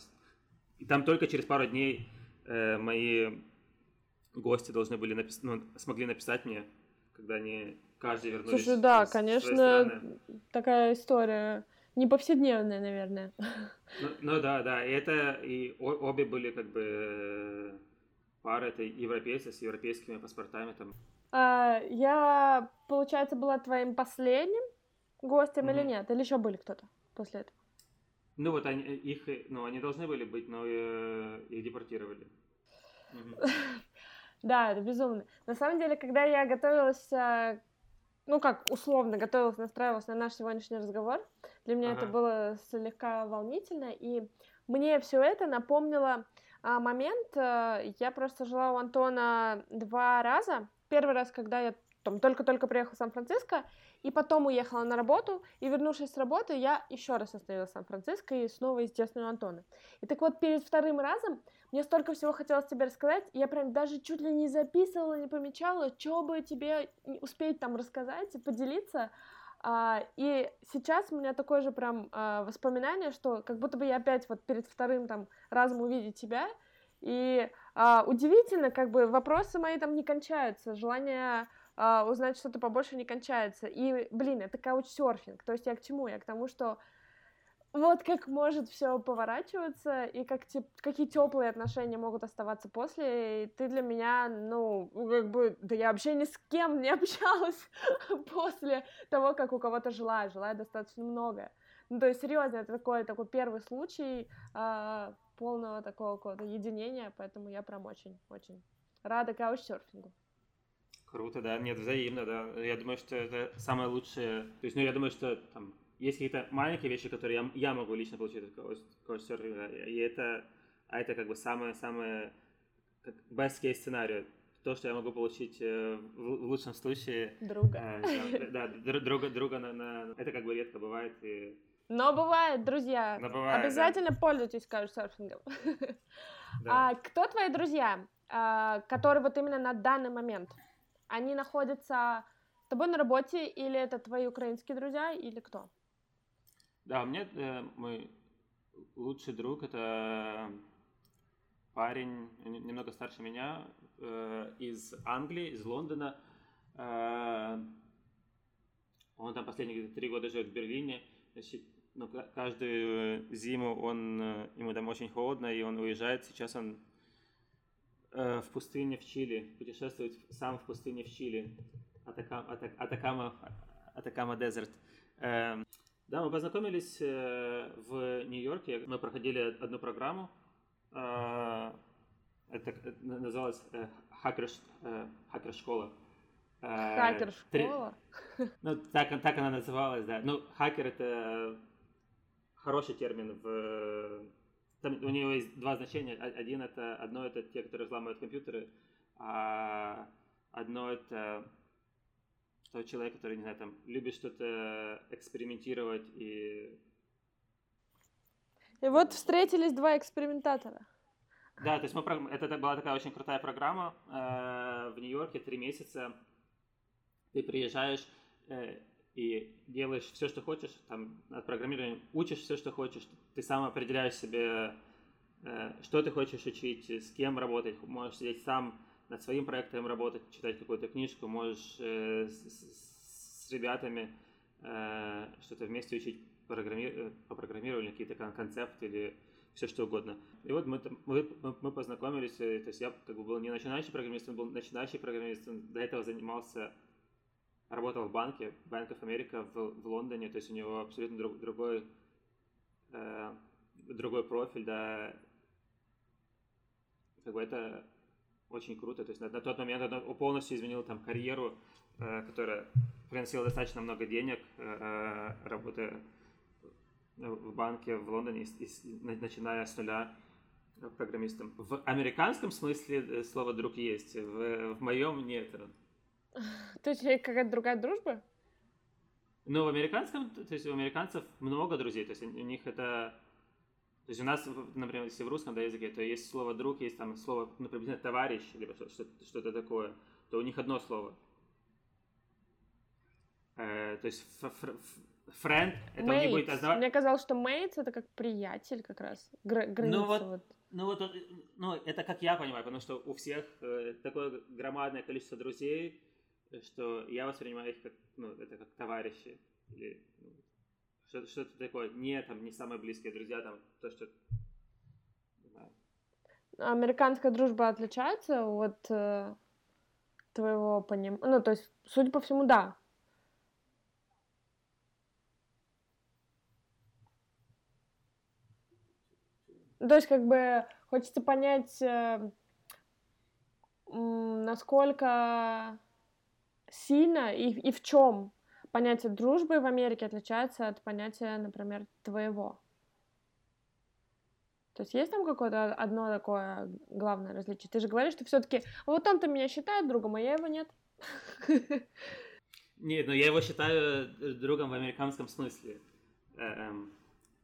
И там только через пару дней э, мои гости должны были напис... ну, смогли написать мне, когда они каждый вернулись. Слушай, да, конечно, такая история не повседневная, наверное. Ну, ну да, да, и это и обе были как бы э, пары, это европейцы с европейскими паспортами там. А, я, получается, была твоим последним гостем mm-hmm. или нет? Или еще были кто-то после этого? Ну вот они, э, их, э, ну они должны были быть, но э, их депортировали. Да, это безумно. На самом деле, когда я готовилась, ну как условно готовилась, настраивалась на наш сегодняшний разговор, для меня это было слегка волнительно, и мне все это напомнило момент, я просто жила у Антона два раза. Первый раз, когда я там только-только приехала в Сан-Франциско, и потом уехала на работу, и вернувшись с работы, я еще раз остановилась в Сан-Франциско и снова, естественно, у Антона. И так вот, перед вторым разом мне столько всего хотелось тебе рассказать, я прям даже чуть ли не записывала, не помечала, что бы тебе успеть там рассказать и поделиться. А, и сейчас у меня такое же прям а, воспоминание, что как будто бы я опять вот перед вторым там разом увидеть тебя, и а, удивительно, как бы вопросы мои там не кончаются, желание а, узнать что-то побольше не кончается. И, блин, это каучсерфинг. То есть я к чему? Я к тому, что вот как может все поворачиваться, и как теп... какие теплые отношения могут оставаться после. И ты для меня, ну, как бы, да я вообще ни с кем не общалась после того, как у кого-то жила. Жила достаточно много. Ну, то есть, серьезно, это такой, такой первый случай э, полного такого какого-то единения, поэтому я прям очень-очень рада каучсерфингу. Круто, да, нет, взаимно, да. Я думаю, что это самое лучшее. То есть, ну, я думаю, что там есть какие-то маленькие вещи, которые я, я могу лично получить от коучсерфинга, и это, а это как бы самое-самое как best case сценарий. То, что я могу получить э, в, в лучшем случае. Друга. Э, да, да, друга, друга на, на... Это как бы редко бывает. И... Но бывает, друзья. Но бывает, Обязательно да. пользуйтесь каучсерфингом. Да. А кто твои друзья, а, которые вот именно на данный момент? Они находятся с тобой на работе, или это твои украинские друзья, или кто? Да, у меня э, мой лучший друг это парень немного старше меня э, из Англии, из Лондона. Э, он там последние три года живет в Берлине. Значит, ну, каждую зиму он, э, ему там очень холодно, и он уезжает. Сейчас он э, в пустыне в Чили, путешествовать сам в пустыне в Чили, Атакама, Атакама, Атакама Дезерт. Э, да, мы познакомились э, в Нью-Йорке, мы проходили одну программу, э, это называлось э, хакер, э, хакер-школа. Хакер-школа? Ну, так, так она называлась, да. Ну, хакер — это хороший термин в там у него есть два значения. Один это одно это те, которые взламывают компьютеры, а одно это тот человек, который, не знаю, там, любит что-то экспериментировать и... И вот встретились два экспериментатора. Да, то есть мы, это была такая очень крутая программа э, в Нью-Йорке, три месяца. Ты приезжаешь э, и делаешь все, что хочешь, там, от программирования учишь все, что хочешь, ты сам определяешь себе э, что ты хочешь учить, с кем работать, можешь сидеть сам над своим проектом работать, читать какую-то книжку, можешь э, с, с ребятами э, что-то вместе учить программи... Э, по программированию, какие-то концепты или все что угодно. И вот мы, мы, мы познакомились, э, то есть я как бы был не начинающий программист, он был начинающий программист, он до этого занимался, работал в банке, Bank of America в, в Лондоне, то есть у него абсолютно друг, другой, э, другой профиль, да, как бы это очень круто, то есть на, на тот момент он полностью изменил там карьеру, э, которая приносила достаточно много денег, э, э работая в банке в Лондоне, начиная с нуля программистом. В американском смысле э, слово «друг» есть, в, в моем нет. То есть какая-то другая дружба? Ну, в американском, то есть у американцев много друзей, то есть у них это... То есть у нас, например, если в русском да, языке, то есть слово «друг», есть там слово, например, «товарищ», либо что-то такое, то у них одно слово. Э, то есть Френд, это mates. не будет ознавать... Мне казалось, что мейтс это как приятель как раз. Гра- граница ну вот, вот. Ну вот, ну это как я понимаю, потому что у всех э, такое громадное количество друзей, что я воспринимаю их как, ну, это как товарищи. Или ну, что- что-то такое. Не, там, не самые близкие друзья, там, то, что... Не. Американская дружба отличается от э, твоего понимания? Ну, то есть, судя по всему, да. То есть, как бы, хочется понять, э, насколько сильно и, и в чем понятие дружбы в Америке отличается от понятия, например, твоего. То есть есть там какое-то одно такое главное различие? Ты же говоришь, что все-таки вот он-то меня считает другом, а я его нет. Нет, но я его считаю другом в американском смысле. Эм,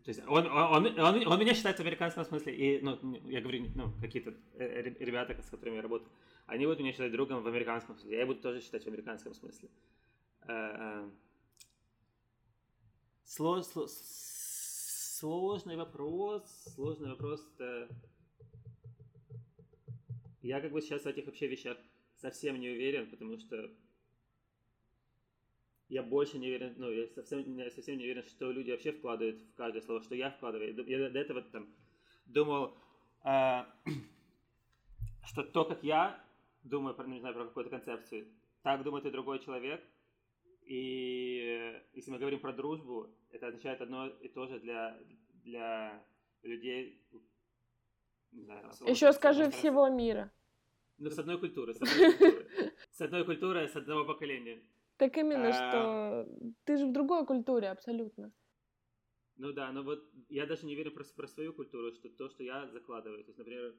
то есть он, он, он, он меня считает в американском смысле, и, ну, я говорю, ну, какие-то э, ребята, с которыми я работаю, они будут меня считать другом в американском смысле, я буду тоже считать в американском смысле. Э, э, слож, слож, сложный вопрос, сложный вопрос. Я как бы сейчас в этих вообще вещах совсем не уверен, потому что я больше не уверен, ну, я совсем, я совсем не уверен, что люди вообще вкладывают в каждое слово, что я вкладываю. Я до этого там думал, э, что то, как я думаю, про, не знаю, про какую-то концепцию, так думает и другой человек. И если мы говорим про дружбу, это означает одно и то же для, для людей. Знаю, Еще скажи всего мира. Ну, с одной культуры, с одной культуры. С одной культуры, с одного поколения. Так именно, а... что ты же в другой культуре абсолютно. Ну да, но вот я даже не верю про, про свою культуру, что то, что я закладываю. То есть, например,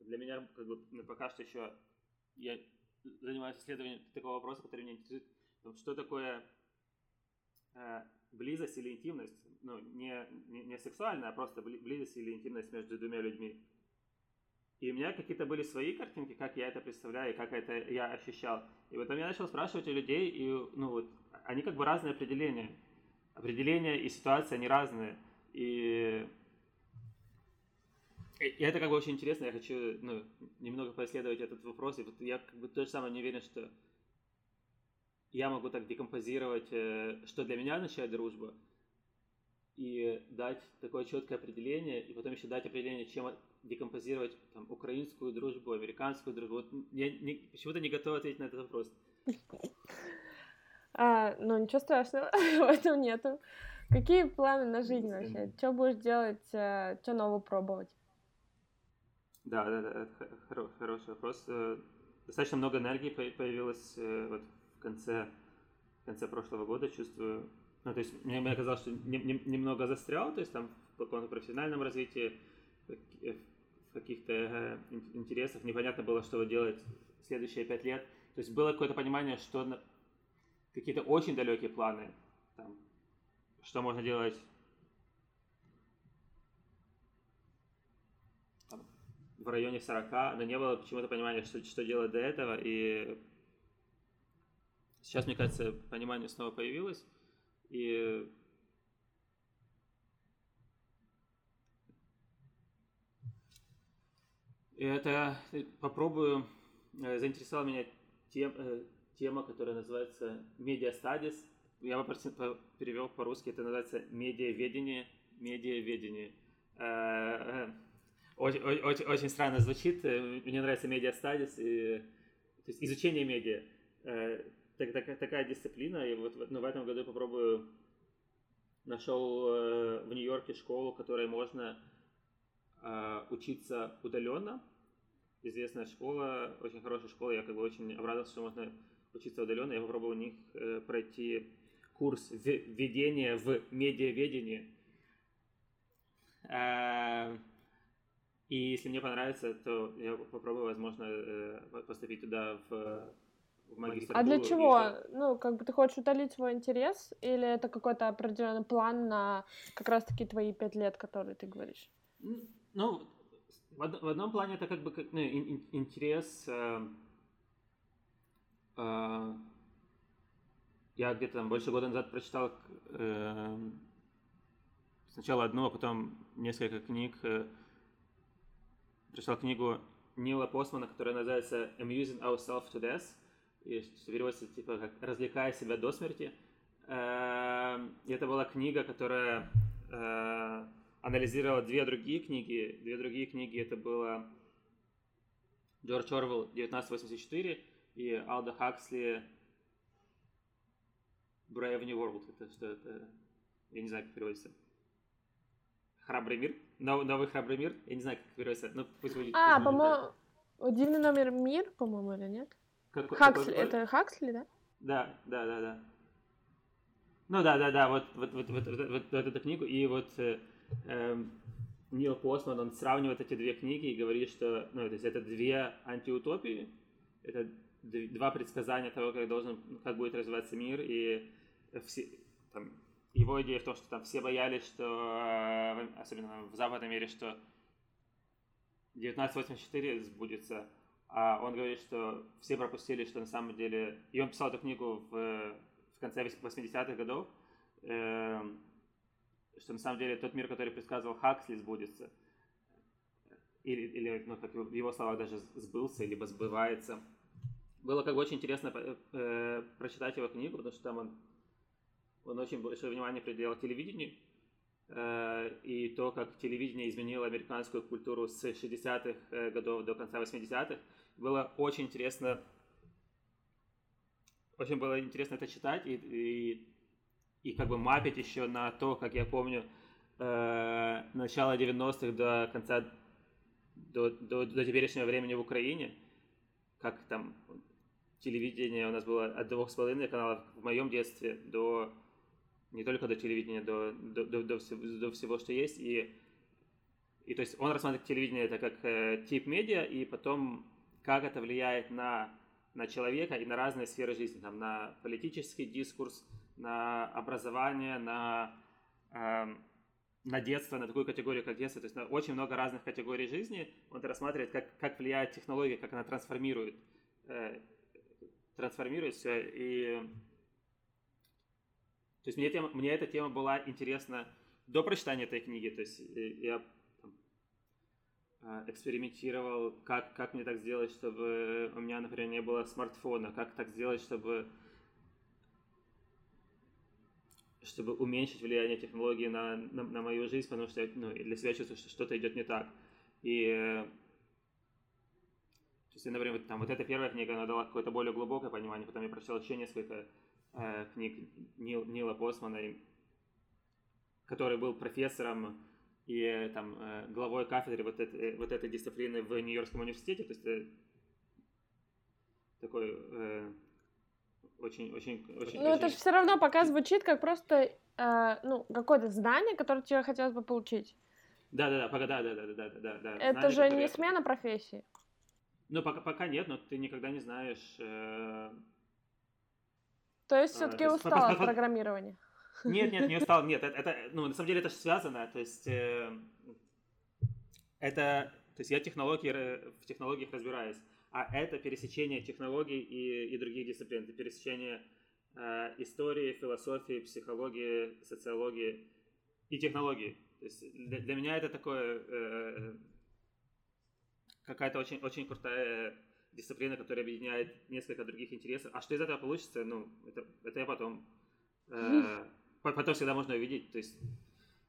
для меня как бы ну, пока что еще я занимаюсь исследованием такого вопроса, который меня интересует. Что такое э, близость или интимность? Ну, не, не, не сексуальная, а просто близость или интимность между двумя людьми. И у меня какие-то были свои картинки, как я это представляю, как это я ощущал. И потом я начал спрашивать у людей, и ну вот, они как бы разные определения. Определения и ситуации, они разные. И, и это как бы очень интересно, я хочу ну, немного поисследовать этот вопрос. И вот я как бы то же самое не уверен, что я могу так декомпозировать, э, что для меня означает дружба, и дать такое четкое определение, и потом еще дать определение, чем декомпозировать там, украинскую дружбу, американскую дружбу? Вот я не, почему-то не готова ответить на этот вопрос. А, ну, ничего страшного в этом нету. Какие планы на жизнь вообще? Что будешь делать, э, что нового пробовать? Да, да, да, хоро- хороший вопрос. Э, достаточно много энергии появилось э, вот в конце, в конце прошлого года, чувствую. Ну, то есть мне, мне казалось, что не, не, немного застрял, то есть там в каком-то профессиональном развитии, в каких-то э, интересах, непонятно было, что делать следующие пять лет. То есть было какое-то понимание, что какие-то очень далекие планы, там, что можно делать в районе 40, но не было почему-то понимания, что, что делать до этого, и сейчас, мне кажется, понимание снова появилось, и Это попробую заинтересовала меня тем, тема, которая называется Media Studies. Я попросил, перевел по-русски, это называется медиаведение, медиаведение. Очень, очень, очень странно звучит. Мне нравится Media Studies, и, то есть изучение медиа. Так, так, такая дисциплина, и вот ну, в этом году попробую нашел э, в Нью-Йорке школу, которой можно э, учиться удаленно. Известная школа, очень хорошая школа, я как бы очень обрадовался, что можно учиться удаленно. Я попробовал у них э, пройти курс введения в медиаведение. И если мне понравится, то я попробую, возможно, поступить туда в в магистратуру. А для чего? И... Ну, как бы ты хочешь утолить свой интерес, или это какой-то определенный план на как раз-таки твои пять лет, которые ты говоришь? Ну, в, од- в одном плане это как бы как, ну, ин- интерес. Э, э, я где-то там больше года назад прочитал э, сначала одну, а потом несколько книг. Э, прочитал книгу Нила Постмана, которая называется Amusing Ourselves to Death и что переводится типа как «развлекая себя до смерти». Эм, и это была книга, которая э, анализировала две другие книги. Две другие книги это было Джордж Орвелл 1984 и Алда Хаксли Brave New World. Это что это? Я не знаю, как переводится. Храбрый мир? Новый, новый храбрый мир? Я не знаю, как переводится. Ну, пусть будет. А, по-моему, Дивный номер мир, по-моему, или нет? Как, Хаксли, какой... это Хаксли, да? Да, да, да, да. Ну да, да, да, вот, вот, вот, вот, вот, вот, вот эту книгу, и вот э, э, Нил Постман, он сравнивает эти две книги и говорит, что, ну, то есть это две антиутопии, это два предсказания того, как должен, как будет развиваться мир, и все, там, его идея в том, что там все боялись, что, э, особенно в западном мире, что 1984 сбудется, а он говорит, что все пропустили, что на самом деле... И он писал эту книгу в, в конце 80-х годов, э, что на самом деле тот мир, который предсказывал Хаксли, сбудется. Или, или ну, как в его словах, даже сбылся, либо сбывается. Было как бы очень интересно э, прочитать его книгу, потому что там он, он очень большое внимание приделал телевидению, Э, и то, как телевидение изменило американскую культуру с 60-х э, годов до конца 80-х. Было очень интересно, очень было интересно это читать и, и, и как бы мапить еще на то, как я помню, э, начало 90-х до конца, до, до, до теперешнего времени в Украине, как там телевидение у нас было от двух с половиной каналов в моем детстве до не только до телевидения, до, до, до, до, всего, до всего, что есть. И, и то есть он рассматривает телевидение это как э, тип медиа, и потом как это влияет на, на человека и на разные сферы жизни, там, на политический дискурс, на образование, на, э, на детство, на такую категорию, как детство. То есть на очень много разных категорий жизни он рассматривает, как, как влияет технология, как она трансформирует, э, трансформирует все. И то есть мне, тема, мне эта тема была интересна до прочитания этой книги. То есть э, я а, экспериментировал, как, как мне так сделать, чтобы у меня, например, не было смартфона, как так сделать, чтобы чтобы уменьшить влияние технологий на, на, на мою жизнь, потому что ну, для себя чувствую, что что-то идет не так. И э, то есть, например, там, вот эта первая книга, она дала какое-то более глубокое понимание, потом я прочитал еще несколько э, книг Нил, Нила Постмана, который был профессором и э, там э, главой кафедры вот, этой, вот этой дисциплины в Нью-Йоркском университете. То есть э, такой э, очень, очень, очень. Ну, очень... это же все равно пока звучит как просто э, ну, какое-то знание, которое тебе хотелось бы получить. Да, да, да, пока, да, да, да, да, да, да. Это знание, же не смена профессии. Ну, пока, пока нет, но ты никогда не знаешь. Э то есть все-таки а, устал от программирования? Нет, нет, не устал, нет, это, это ну, на самом деле это же связано, то есть э, это, то есть я технологии, в технологиях разбираюсь, а это пересечение технологий и, и других дисциплин, это пересечение э, истории, философии, психологии, социологии и технологии. То есть для, для меня это такое, э, какая-то очень, очень крутая дисциплина, которая объединяет несколько других интересов. А что из этого получится, ну, это, это я потом... Э, потом всегда можно увидеть. То есть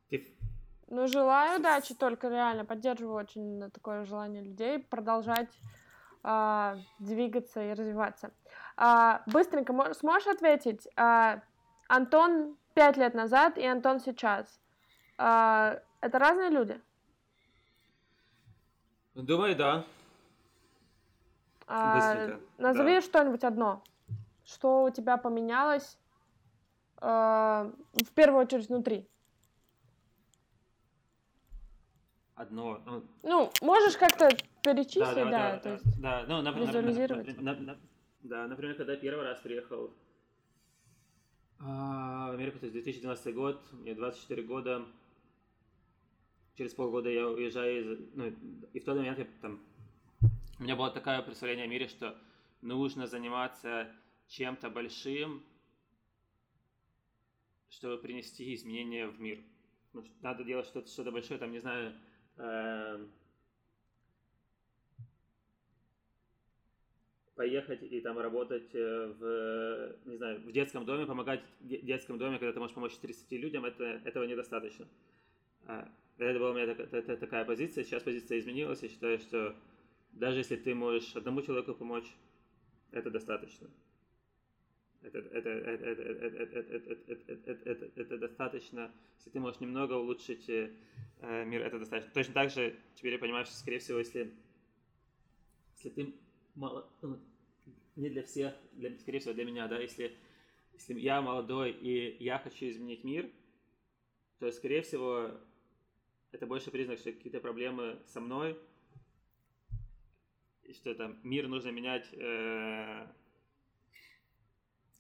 ты... Ну, желаю удачи только, реально. Поддерживаю очень такое желание людей продолжать э, двигаться и развиваться. Э, быстренько сможешь ответить? Э, Антон пять лет назад и Антон сейчас. Э, это разные люди? Думаю, да. А, назови да. что-нибудь одно. Что у тебя поменялось э, в первую очередь внутри? Одно. Ну, ну можешь как-то перечислить, да, да, да, то есть да, ну, на, визуализировать. На, на, на, да, например, когда я первый раз приехал а, в Америку, то есть 2012 год, мне 24 года, через полгода я уезжаю, из, ну, и в тот момент я там у меня было такое представление о мире, что нужно заниматься чем-то большим, чтобы принести изменения в мир. Ну, надо делать что-то что большое, там, не знаю, э, поехать и там работать э, в, не знаю, в детском доме, помогать в детском доме, когда ты можешь помочь 30 людям, это, этого недостаточно. А, это была у меня такая, такая позиция, сейчас позиция изменилась, я считаю, что даже если ты можешь одному человеку помочь, это достаточно. Это, достаточно. Если ты можешь немного улучшить э, мир, это достаточно. Точно так же теперь я понимаю, что, скорее всего, если, если ты мало, ну, не для всех, для, скорее всего, для меня, да, если, если я молодой и я хочу изменить мир, то, скорее всего, это больше признак, что какие-то проблемы со мной, что там мир нужно менять, э,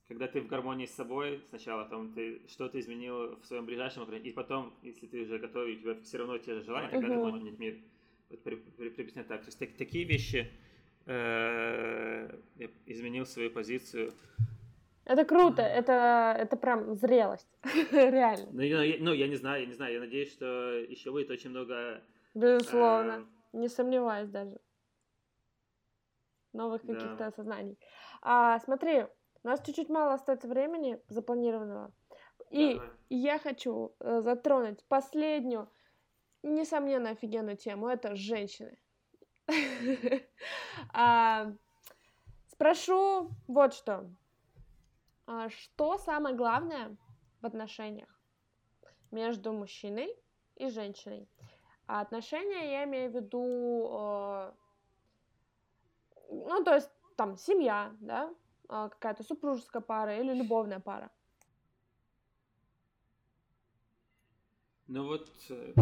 когда ты в гармонии с собой сначала, там ты что-то изменил в своем ближайшем окружении, и потом, если ты уже готов, и у тебя все равно те же желания, тогда uh-huh. ты можешь менять мир. Вот при, так. То есть так, такие вещи э, я изменил свою позицию. Это круто, это, это прям зрелость, реально. Ну я, ну, я не знаю, я не знаю, я надеюсь, что еще будет очень много... Безусловно, э, не сомневаюсь даже новых каких-то осознаний. А, смотри, у нас чуть-чуть мало остается времени запланированного. И Давай. я хочу э, затронуть последнюю, несомненно, офигенную тему. Это женщины. А, спрошу вот что. А что самое главное в отношениях между мужчиной и женщиной? А отношения я имею в виду э, ну, то есть там семья, да, а, какая-то супружеская пара или любовная пара. Ну вот, э,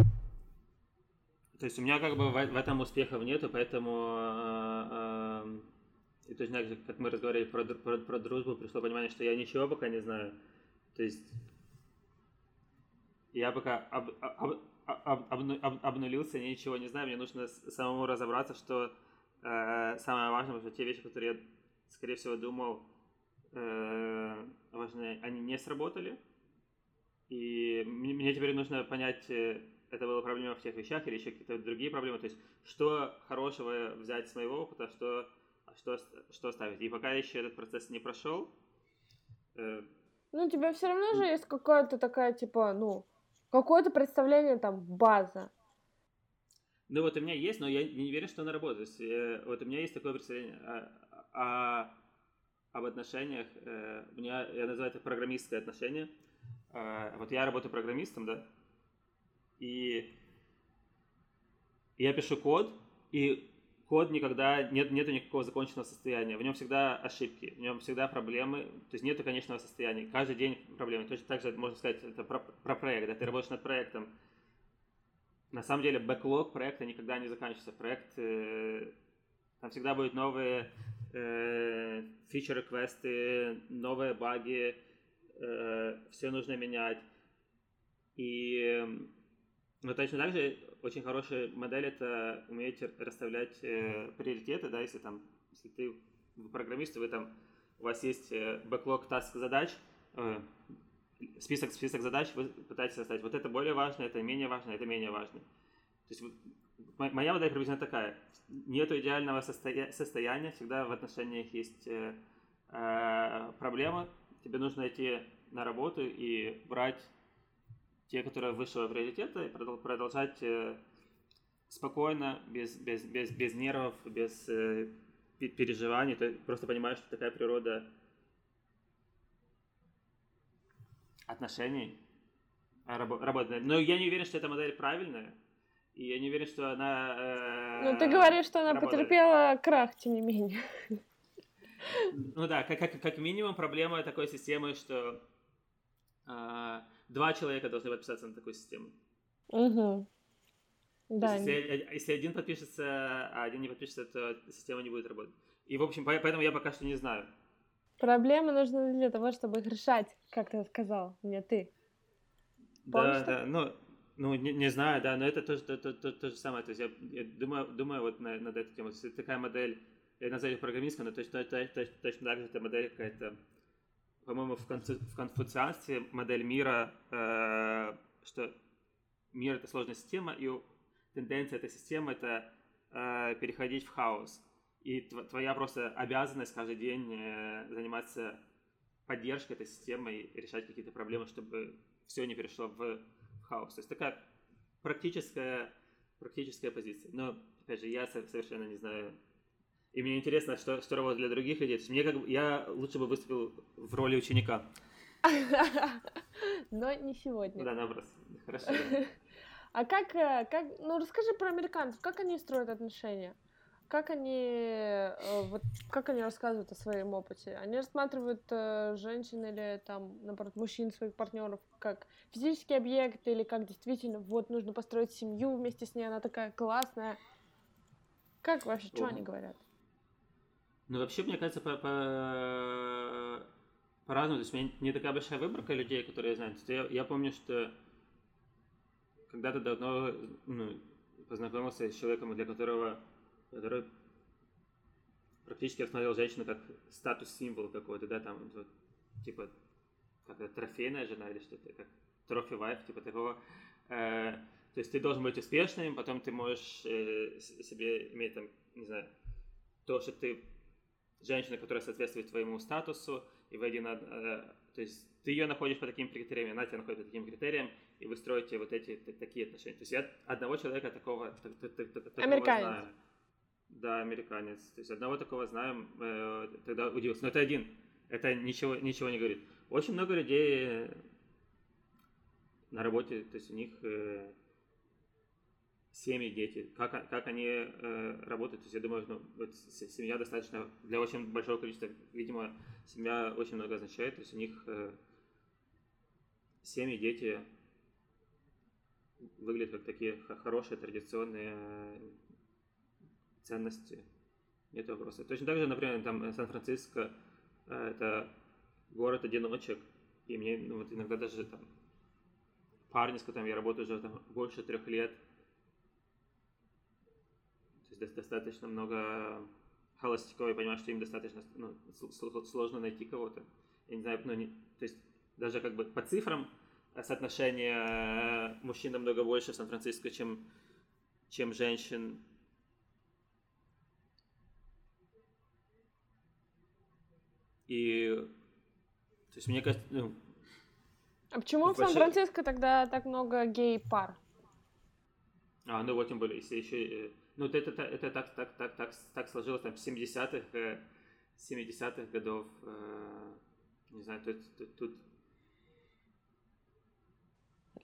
то есть у меня как бы в, в этом успехов нету, поэтому э, э, и точно так как мы разговаривали про, про, про дружбу, пришло понимание, что я ничего пока не знаю. То есть я пока об, об, об, об, об, обнулился, ничего не знаю, мне нужно самому разобраться, что э, самое важное, потому что те вещи, которые я, скорее всего, думал э, важны, они не сработали. И мне теперь нужно понять, э, это была проблема в тех вещах или еще какие-то другие проблемы. То есть, что хорошего взять с моего опыта, что, что, что оставить. И пока еще этот процесс не прошел... Э... Ну, у тебя все равно же есть какое-то такая, типа, ну, какое-то представление, там, база. Ну вот у меня есть, но я не верю, что она работает. есть, э, вот у меня есть такое представление о, о, об отношениях. Э, у меня, я называю это программистское отношение. Э, вот я работаю программистом, да, и я пишу код, и код никогда, нет, нету никакого законченного состояния, в нем всегда ошибки, в нем всегда проблемы, то есть нету конечного состояния, каждый день проблемы. Точно так же можно сказать это про, про проект, да, ты работаешь над проектом, на самом деле бэклог проекта никогда не заканчивается. Проект, э, там всегда будут новые э, фичеры, квесты, новые баги, э, все нужно менять. И но точно так же очень хорошая модель это уметь расставлять э, приоритеты, да, если там, если ты программист, вы там, у вас есть э, бэклог таск задач, э, список, список задач вы пытаетесь составить. Вот это более важно, это менее важно, это менее важно. есть моя модель приблизительно такая. Нету идеального состоя- состояния, всегда в отношениях есть э, э, проблемы. Тебе нужно идти на работу и брать те, которые высшего приоритета, и продолжать э, спокойно, без, без, без, без нервов, без э, переживаний. Ты просто понимаешь, что такая природа отношений работает. Но я не уверен, что эта модель правильная. И я не уверен, что она... Э, ну, ты говоришь, что она работает. потерпела крах, тем не менее. Ну да, как, как, как минимум проблема такой системы, что э, два человека должны подписаться на такую систему. Угу. Да. Если, если один подпишется, а один не подпишется, то система не будет работать. И, в общем, поэтому я пока что не знаю. Проблемы нужны для того, чтобы их решать, как ты сказал мне ты. Помнишь, да, да, ну, ну не, не знаю, да, но это тоже то, то, то, то же самое. То есть я, я думаю, думаю вот на, над этой темой. Если такая модель, я назову ее программистской, но точно, точно, точно, так же это модель какая-то, по-моему, в, концу, в конфуцианстве модель мира, э, что мир — это сложная система, и тенденция этой системы — это э, переходить в хаос. И твоя просто обязанность каждый день э, заниматься поддержкой этой системы и решать какие-то проблемы, чтобы все не перешло в хаос. То есть такая практическая, практическая позиция. Но, опять же, я совершенно не знаю. И мне интересно, что, что работает для других людей. Мне как бы, я лучше бы выступил в роли ученика. Но не сегодня. Да, наоборот. Хорошо. А как, э, как, ну расскажи про американцев, как они строят отношения? Как они, э, вот, как они рассказывают о своем опыте? Они рассматривают э, женщин или там, наоборот, мужчин, своих партнеров как физический объект или как действительно, вот, нужно построить семью вместе с ней, она такая классная. Как вообще, что они говорят? Ну, вообще, мне кажется, по, по, по-разному. То есть у меня не такая большая выборка людей, которые я знаю. Я, я помню, что когда-то давно ну, познакомился с человеком, для которого который практически рассмотрел женщину как статус-символ какой-то, да, там, вот, типа, как трофейная жена или что-то, как трофи-вайф, типа такого. Э, то есть ты должен быть успешным, потом ты можешь э, себе иметь там, не знаю, то, что ты женщина, которая соответствует твоему статусу, и вы один, э, то есть ты ее находишь по таким критериям, она тебя находит по таким критериям, и вы строите вот эти такие отношения. То есть я одного человека такого, такого Американец. знаю. Да, американец. То есть одного такого знаем, э, тогда удивился. Но это один. Это ничего, ничего не говорит. Очень много людей на работе, то есть у них э, семьи, дети. Как, как они э, работают? То есть я думаю, ну, вот семья достаточно для очень большого количества, видимо, семья очень много означает. То есть у них э, семьи, дети выглядят как такие хорошие, традиционные ценности, нет вопроса. Точно так же, например, там Сан-Франциско э, это город одиночек, и мне ну, вот иногда даже там парни, с которыми я работаю уже там больше трех лет, то есть достаточно много холостяков, я понимаю, что им достаточно ну, сложно найти кого-то. Я не знаю, ну, не, то есть даже как бы по цифрам соотношение э, мужчин намного больше в Сан-Франциско, чем, чем женщин. И, то есть, мне кажется, ну, а почему в Сан-Франциско тогда так много гей-пар? А, ну вот тем более, если еще... Э, ну, это, это, это так, так, так, так, так сложилось там в 70-х, 70-х э, годов. Э, не знаю, тут, тут, тут...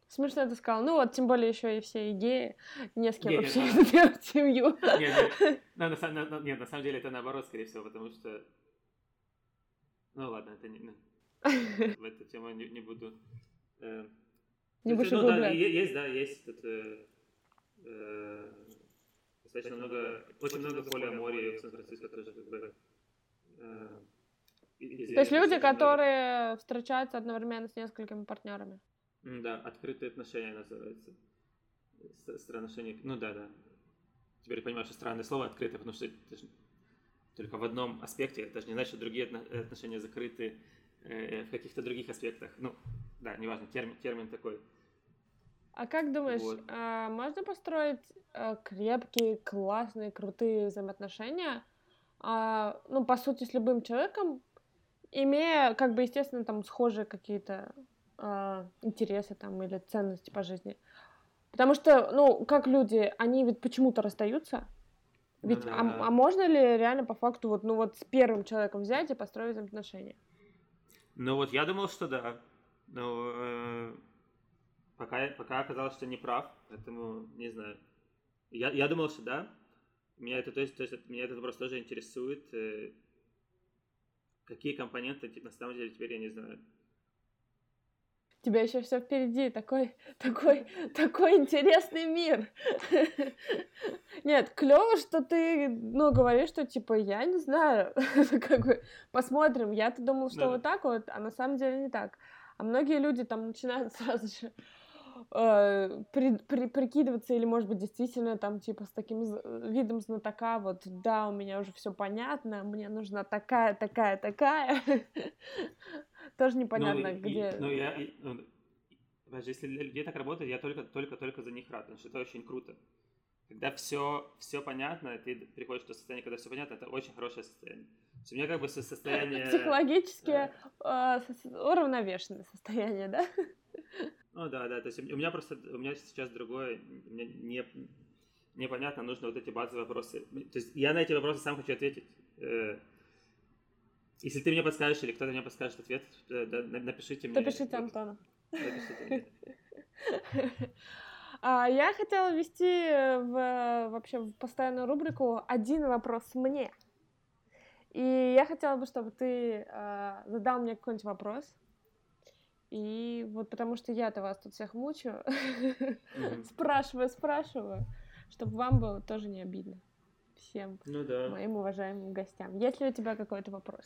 Смешно ты сказал. Ну вот, тем более еще и все геи, не с кем не, вообще нет, делать семью. Нет, нет, на, на, на, нет, на самом деле это наоборот, скорее всего, потому что ну ладно, это не... Ну, в эту тему не, не буду... Э, не будешь ну, да, есть, да, есть тут э, э, достаточно много, очень много поля моря в Сан-Франциско тоже как бы... Э, То есть люди, которые встречаются одновременно с несколькими партнерами. Да, открытые отношения называется. Отношения, ну да, да. Теперь я понимаю, что странное слово открытое, потому что это только в одном аспекте, это же не значит, что другие отношения закрыты э, в каких-то других аспектах. Ну, да, неважно, термин, термин такой. А как думаешь, вот. а, можно построить а, крепкие, классные, крутые взаимоотношения, а, ну, по сути, с любым человеком, имея, как бы, естественно, там, схожие какие-то а, интересы там или ценности по жизни? Потому что, ну, как люди, они ведь почему-то расстаются. Ведь, а, а можно ли реально по факту вот, ну, вот с первым человеком взять и построить отношения? Ну, вот я думал, что да. Ну, э Пока, пока оказалось, что не прав, поэтому не знаю. Я, я думал, что да. Меня это, то есть, то есть, меня этот вопрос тоже интересует. Э, какие компоненты, на самом деле, теперь я не знаю. Тебя еще все впереди, такой, такой, такой интересный мир. Нет, клево, что ты, ну, говоришь, что, типа, я не знаю, как бы, посмотрим. Я-то думал, что вот так вот, а на самом деле не так. А многие люди там начинают сразу же э, при, при, прикидываться или, может быть, действительно там типа с таким видом знатока, вот, да, у меня уже все понятно, мне нужна такая, такая, такая. Тоже непонятно, где... Ну, я... Ну, если для людей так работает, я только, только, только за них рад, потому что это очень круто. Когда все, все понятно, ты приходишь в то состояние, когда все понятно, это очень хорошее состояние. У меня как бы состояние... Психологически э, уравновешенное состояние, да? Ну да, да, то есть у меня просто, у меня сейчас другое, мне не, непонятно, нужно вот эти базовые вопросы. То есть я на эти вопросы сам хочу ответить. Э, если ты мне подскажешь или кто-то мне подскажет ответ, э, напишите мне. Напишите Антону. А, я хотела ввести в, вообще в постоянную рубрику «Один вопрос мне». И я хотела бы, чтобы ты э, задал мне какой-нибудь вопрос, и вот потому что я-то вас тут всех мучаю, спрашиваю, спрашиваю, чтобы вам было тоже не обидно. Всем ну, да. моим уважаемым гостям. Есть ли у тебя какой-то вопрос?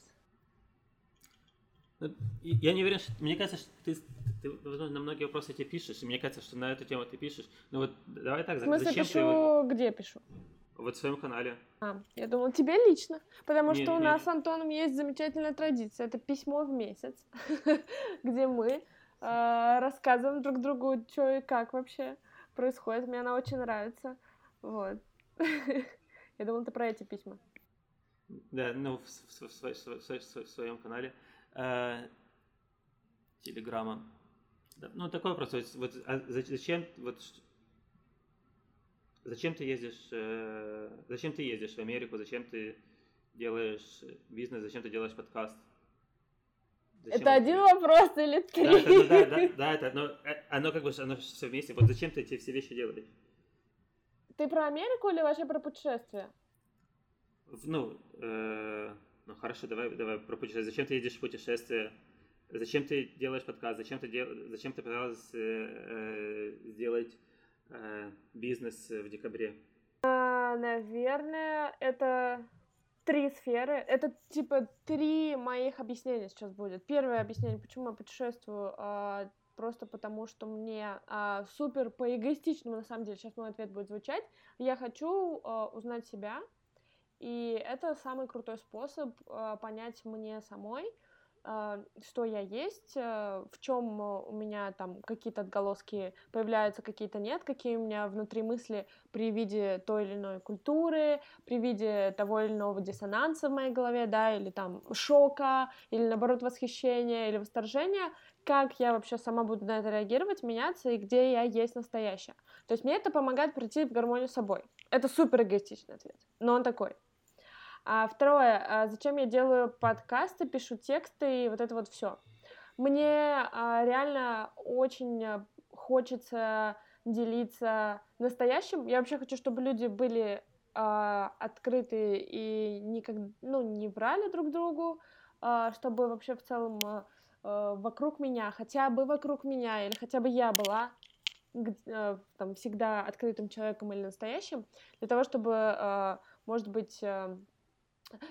Ну, я не уверен, что... Мне кажется, что ты, ты, возможно, на многие вопросы эти пишешь, и мне кажется, что на эту тему ты пишешь. Ну вот давай так, В смысле, зачем пишу, ты... Вот... где пишу? Вот в своем канале. А, я думала, тебе лично. Потому не, что у не. нас с Антоном есть замечательная традиция. Это письмо в месяц, где мы э, рассказываем друг другу, что и как вообще происходит. Мне она очень нравится. Вот. Я думала, ты про эти письма. Да, ну, в, в, в, в, в своем канале э, Телеграма. Ну, такой вопрос. Вот, а зачем, вот, Зачем ты ездишь, э, зачем ты ездишь в Америку, зачем ты делаешь бизнес, зачем ты делаешь подкаст? Зачем это один вопрос или три? Да, ну, да, да, да, это, но э, оно как бы оно все вместе. Вот зачем ты эти все вещи делаешь? Ты про Америку или вообще про путешествия? Ну, э, ну хорошо, давай, давай про путешествия. Зачем ты едешь в путешествие? Зачем ты делаешь подкаст? Зачем ты, дел... зачем ты пыталась э, э, сделать Э, бизнес в декабре? А, наверное, это три сферы. Это типа три моих объяснения сейчас будет. Первое объяснение, почему я путешествую, а, просто потому что мне а, супер по эгоистичному, на самом деле, сейчас мой ответ будет звучать. Я хочу а, узнать себя, и это самый крутой способ а, понять мне самой, а, что я есть, э, в чем у меня там какие-то отголоски появляются, какие-то нет, какие у меня внутри мысли при виде той или иной культуры, при виде того или иного диссонанса в моей голове, да, или там шока, или наоборот восхищения, или восторжения, как я вообще сама буду на это реагировать, меняться, и где я есть настоящая. То есть мне это помогает прийти в гармонию с собой. Это супер эгоистичный ответ, но он такой. А второе, а зачем я делаю подкасты, пишу тексты и вот это вот все. Мне а, реально очень хочется делиться настоящим. Я вообще хочу, чтобы люди были а, открыты и никак, ну, не врали друг другу, а, чтобы вообще в целом а, а вокруг меня, хотя бы вокруг меня, или хотя бы я была а, там всегда открытым человеком или настоящим, для того, чтобы, а, может быть,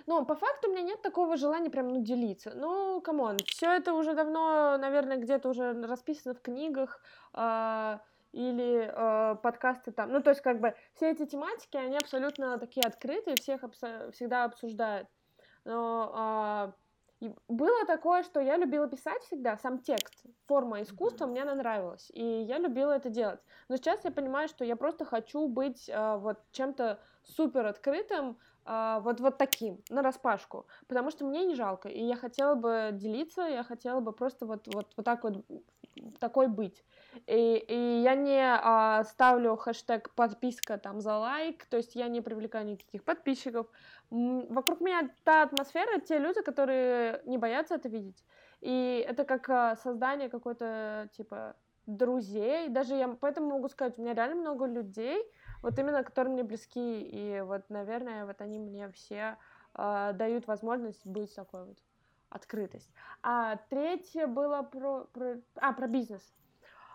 ну, по факту у меня нет такого желания прям, ну, делиться. Ну, come on, все это уже давно, наверное, где-то уже расписано в книгах, э, или э, подкасты там. Ну, то есть, как бы, все эти тематики, они абсолютно такие открытые, всех абсо- всегда обсуждают. Но И было такое, что я любила писать всегда, сам текст, форма искусства мне она нравилась, и я любила это делать. Но сейчас я понимаю, что я просто хочу быть э, вот чем-то супер открытым, э, вот, вот таким, на распашку, потому что мне не жалко, и я хотела бы делиться, я хотела бы просто вот, вот, вот так вот такой быть. И, и я не а, ставлю хэштег подписка там за лайк, то есть я не привлекаю никаких подписчиков. Вокруг меня та атмосфера, те люди, которые не боятся это видеть. И это как а, создание какой-то типа друзей. Даже я поэтому могу сказать, у меня реально много людей, вот именно которые мне близки. И вот, наверное, вот они мне все э, дают возможность быть такой вот открытость. А третье было про, про, а, про бизнес.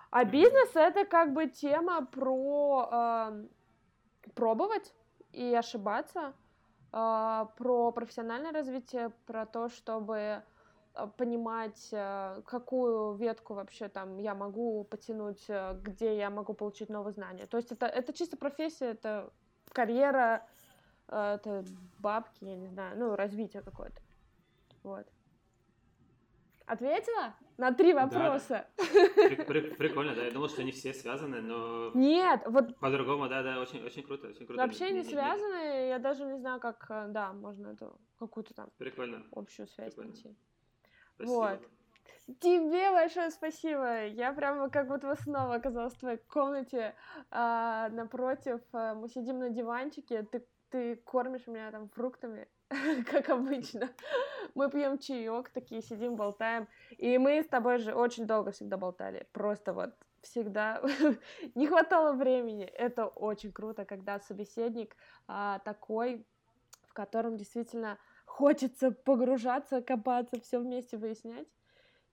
А бизнес это как бы тема про э, пробовать и ошибаться, э, про профессиональное развитие, про то, чтобы понимать, э, какую ветку вообще там я могу потянуть, э, где я могу получить новые знания. То есть это, это чисто профессия, это карьера, э, это бабки, я не знаю, ну, развитие какое-то. Вот. Ответила? На три вопроса. Да, прикольно, да. Я думал, что они все связаны, но... Нет, вот... По-другому, да, да, очень, очень круто, очень круто. Вообще не, связаны, я даже не знаю, как, э, да, можно эту какую-то там... Прикольно. Общую связь найти. Вот. Тебе большое спасибо. Я прямо как будто снова оказалась в твоей комнате. А, напротив, э, мы сидим на диванчике, ты, ты кормишь меня там фруктами. как обычно. Мы пьем чаек, такие сидим, болтаем. И мы с тобой же очень долго всегда болтали. Просто вот всегда не хватало времени. Это очень круто, когда собеседник а, такой, в котором действительно хочется погружаться, копаться, все вместе выяснять.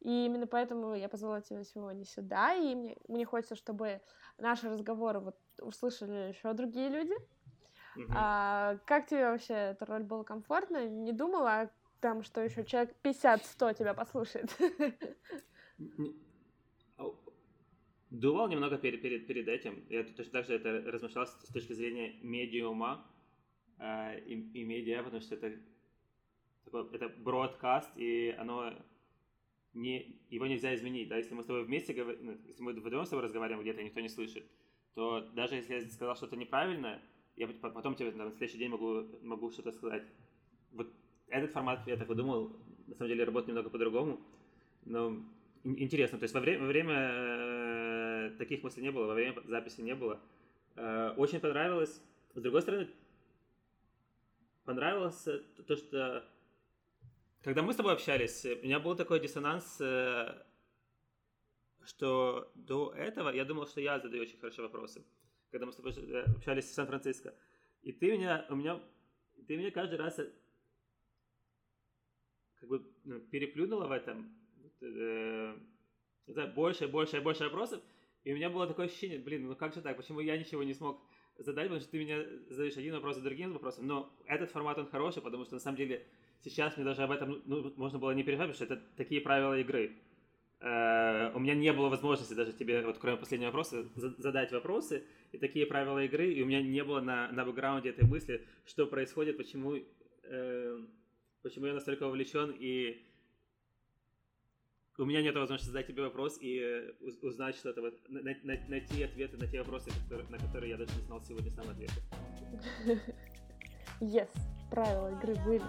И именно поэтому я позвала тебя сегодня сюда, и мне, мне хочется, чтобы наши разговоры вот услышали еще другие люди, а, как тебе вообще эта роль была комфортна? Не думала там, что еще человек 50-100 тебя послушает? Думал немного перед, перед, перед этим. Я точно так же это размышлял с, с точки зрения медиума э, и, и медиа, потому что это это бродкаст, и оно не, его нельзя изменить. Да? Если мы с тобой вместе говорим, ну, если мы вдвоем с тобой разговариваем где-то, никто не слышит, то даже если я сказал что-то неправильное, я потом тебе на следующий день могу, могу что-то сказать. Вот этот формат, я так подумал, на самом деле работает немного по-другому, но интересно, то есть во время, во время э, таких мыслей не было, во время записи не было. Э, очень понравилось. С другой стороны, понравилось то, что когда мы с тобой общались, у меня был такой диссонанс, э, что до этого я думал, что я задаю очень хорошие вопросы когда мы с тобой э, общались в Сан-Франциско. И ты меня, у меня, ты меня каждый раз э, как бы ну, переплюнула в этом. Э, больше, больше, больше вопросов. И у меня было такое ощущение, блин, ну как же так, почему я ничего не смог задать, потому что ты меня задаешь один вопрос за другим вопросом. Но этот формат, он хороший, потому что на самом деле сейчас мне даже об этом ну, можно было не переживать, потому что это такие правила игры. Uh, у меня не было возможности даже тебе, вот кроме последнего вопроса, задать вопросы и такие правила игры, и у меня не было на, на бэкграунде этой мысли, что происходит, почему, uh, почему я настолько увлечен, и у меня нет возможности задать тебе вопрос и uh, узнать что-то, вот, на, на, найти ответы на те вопросы, которые, на которые я даже не знал сегодня сам ответы. Yes, правила игры были.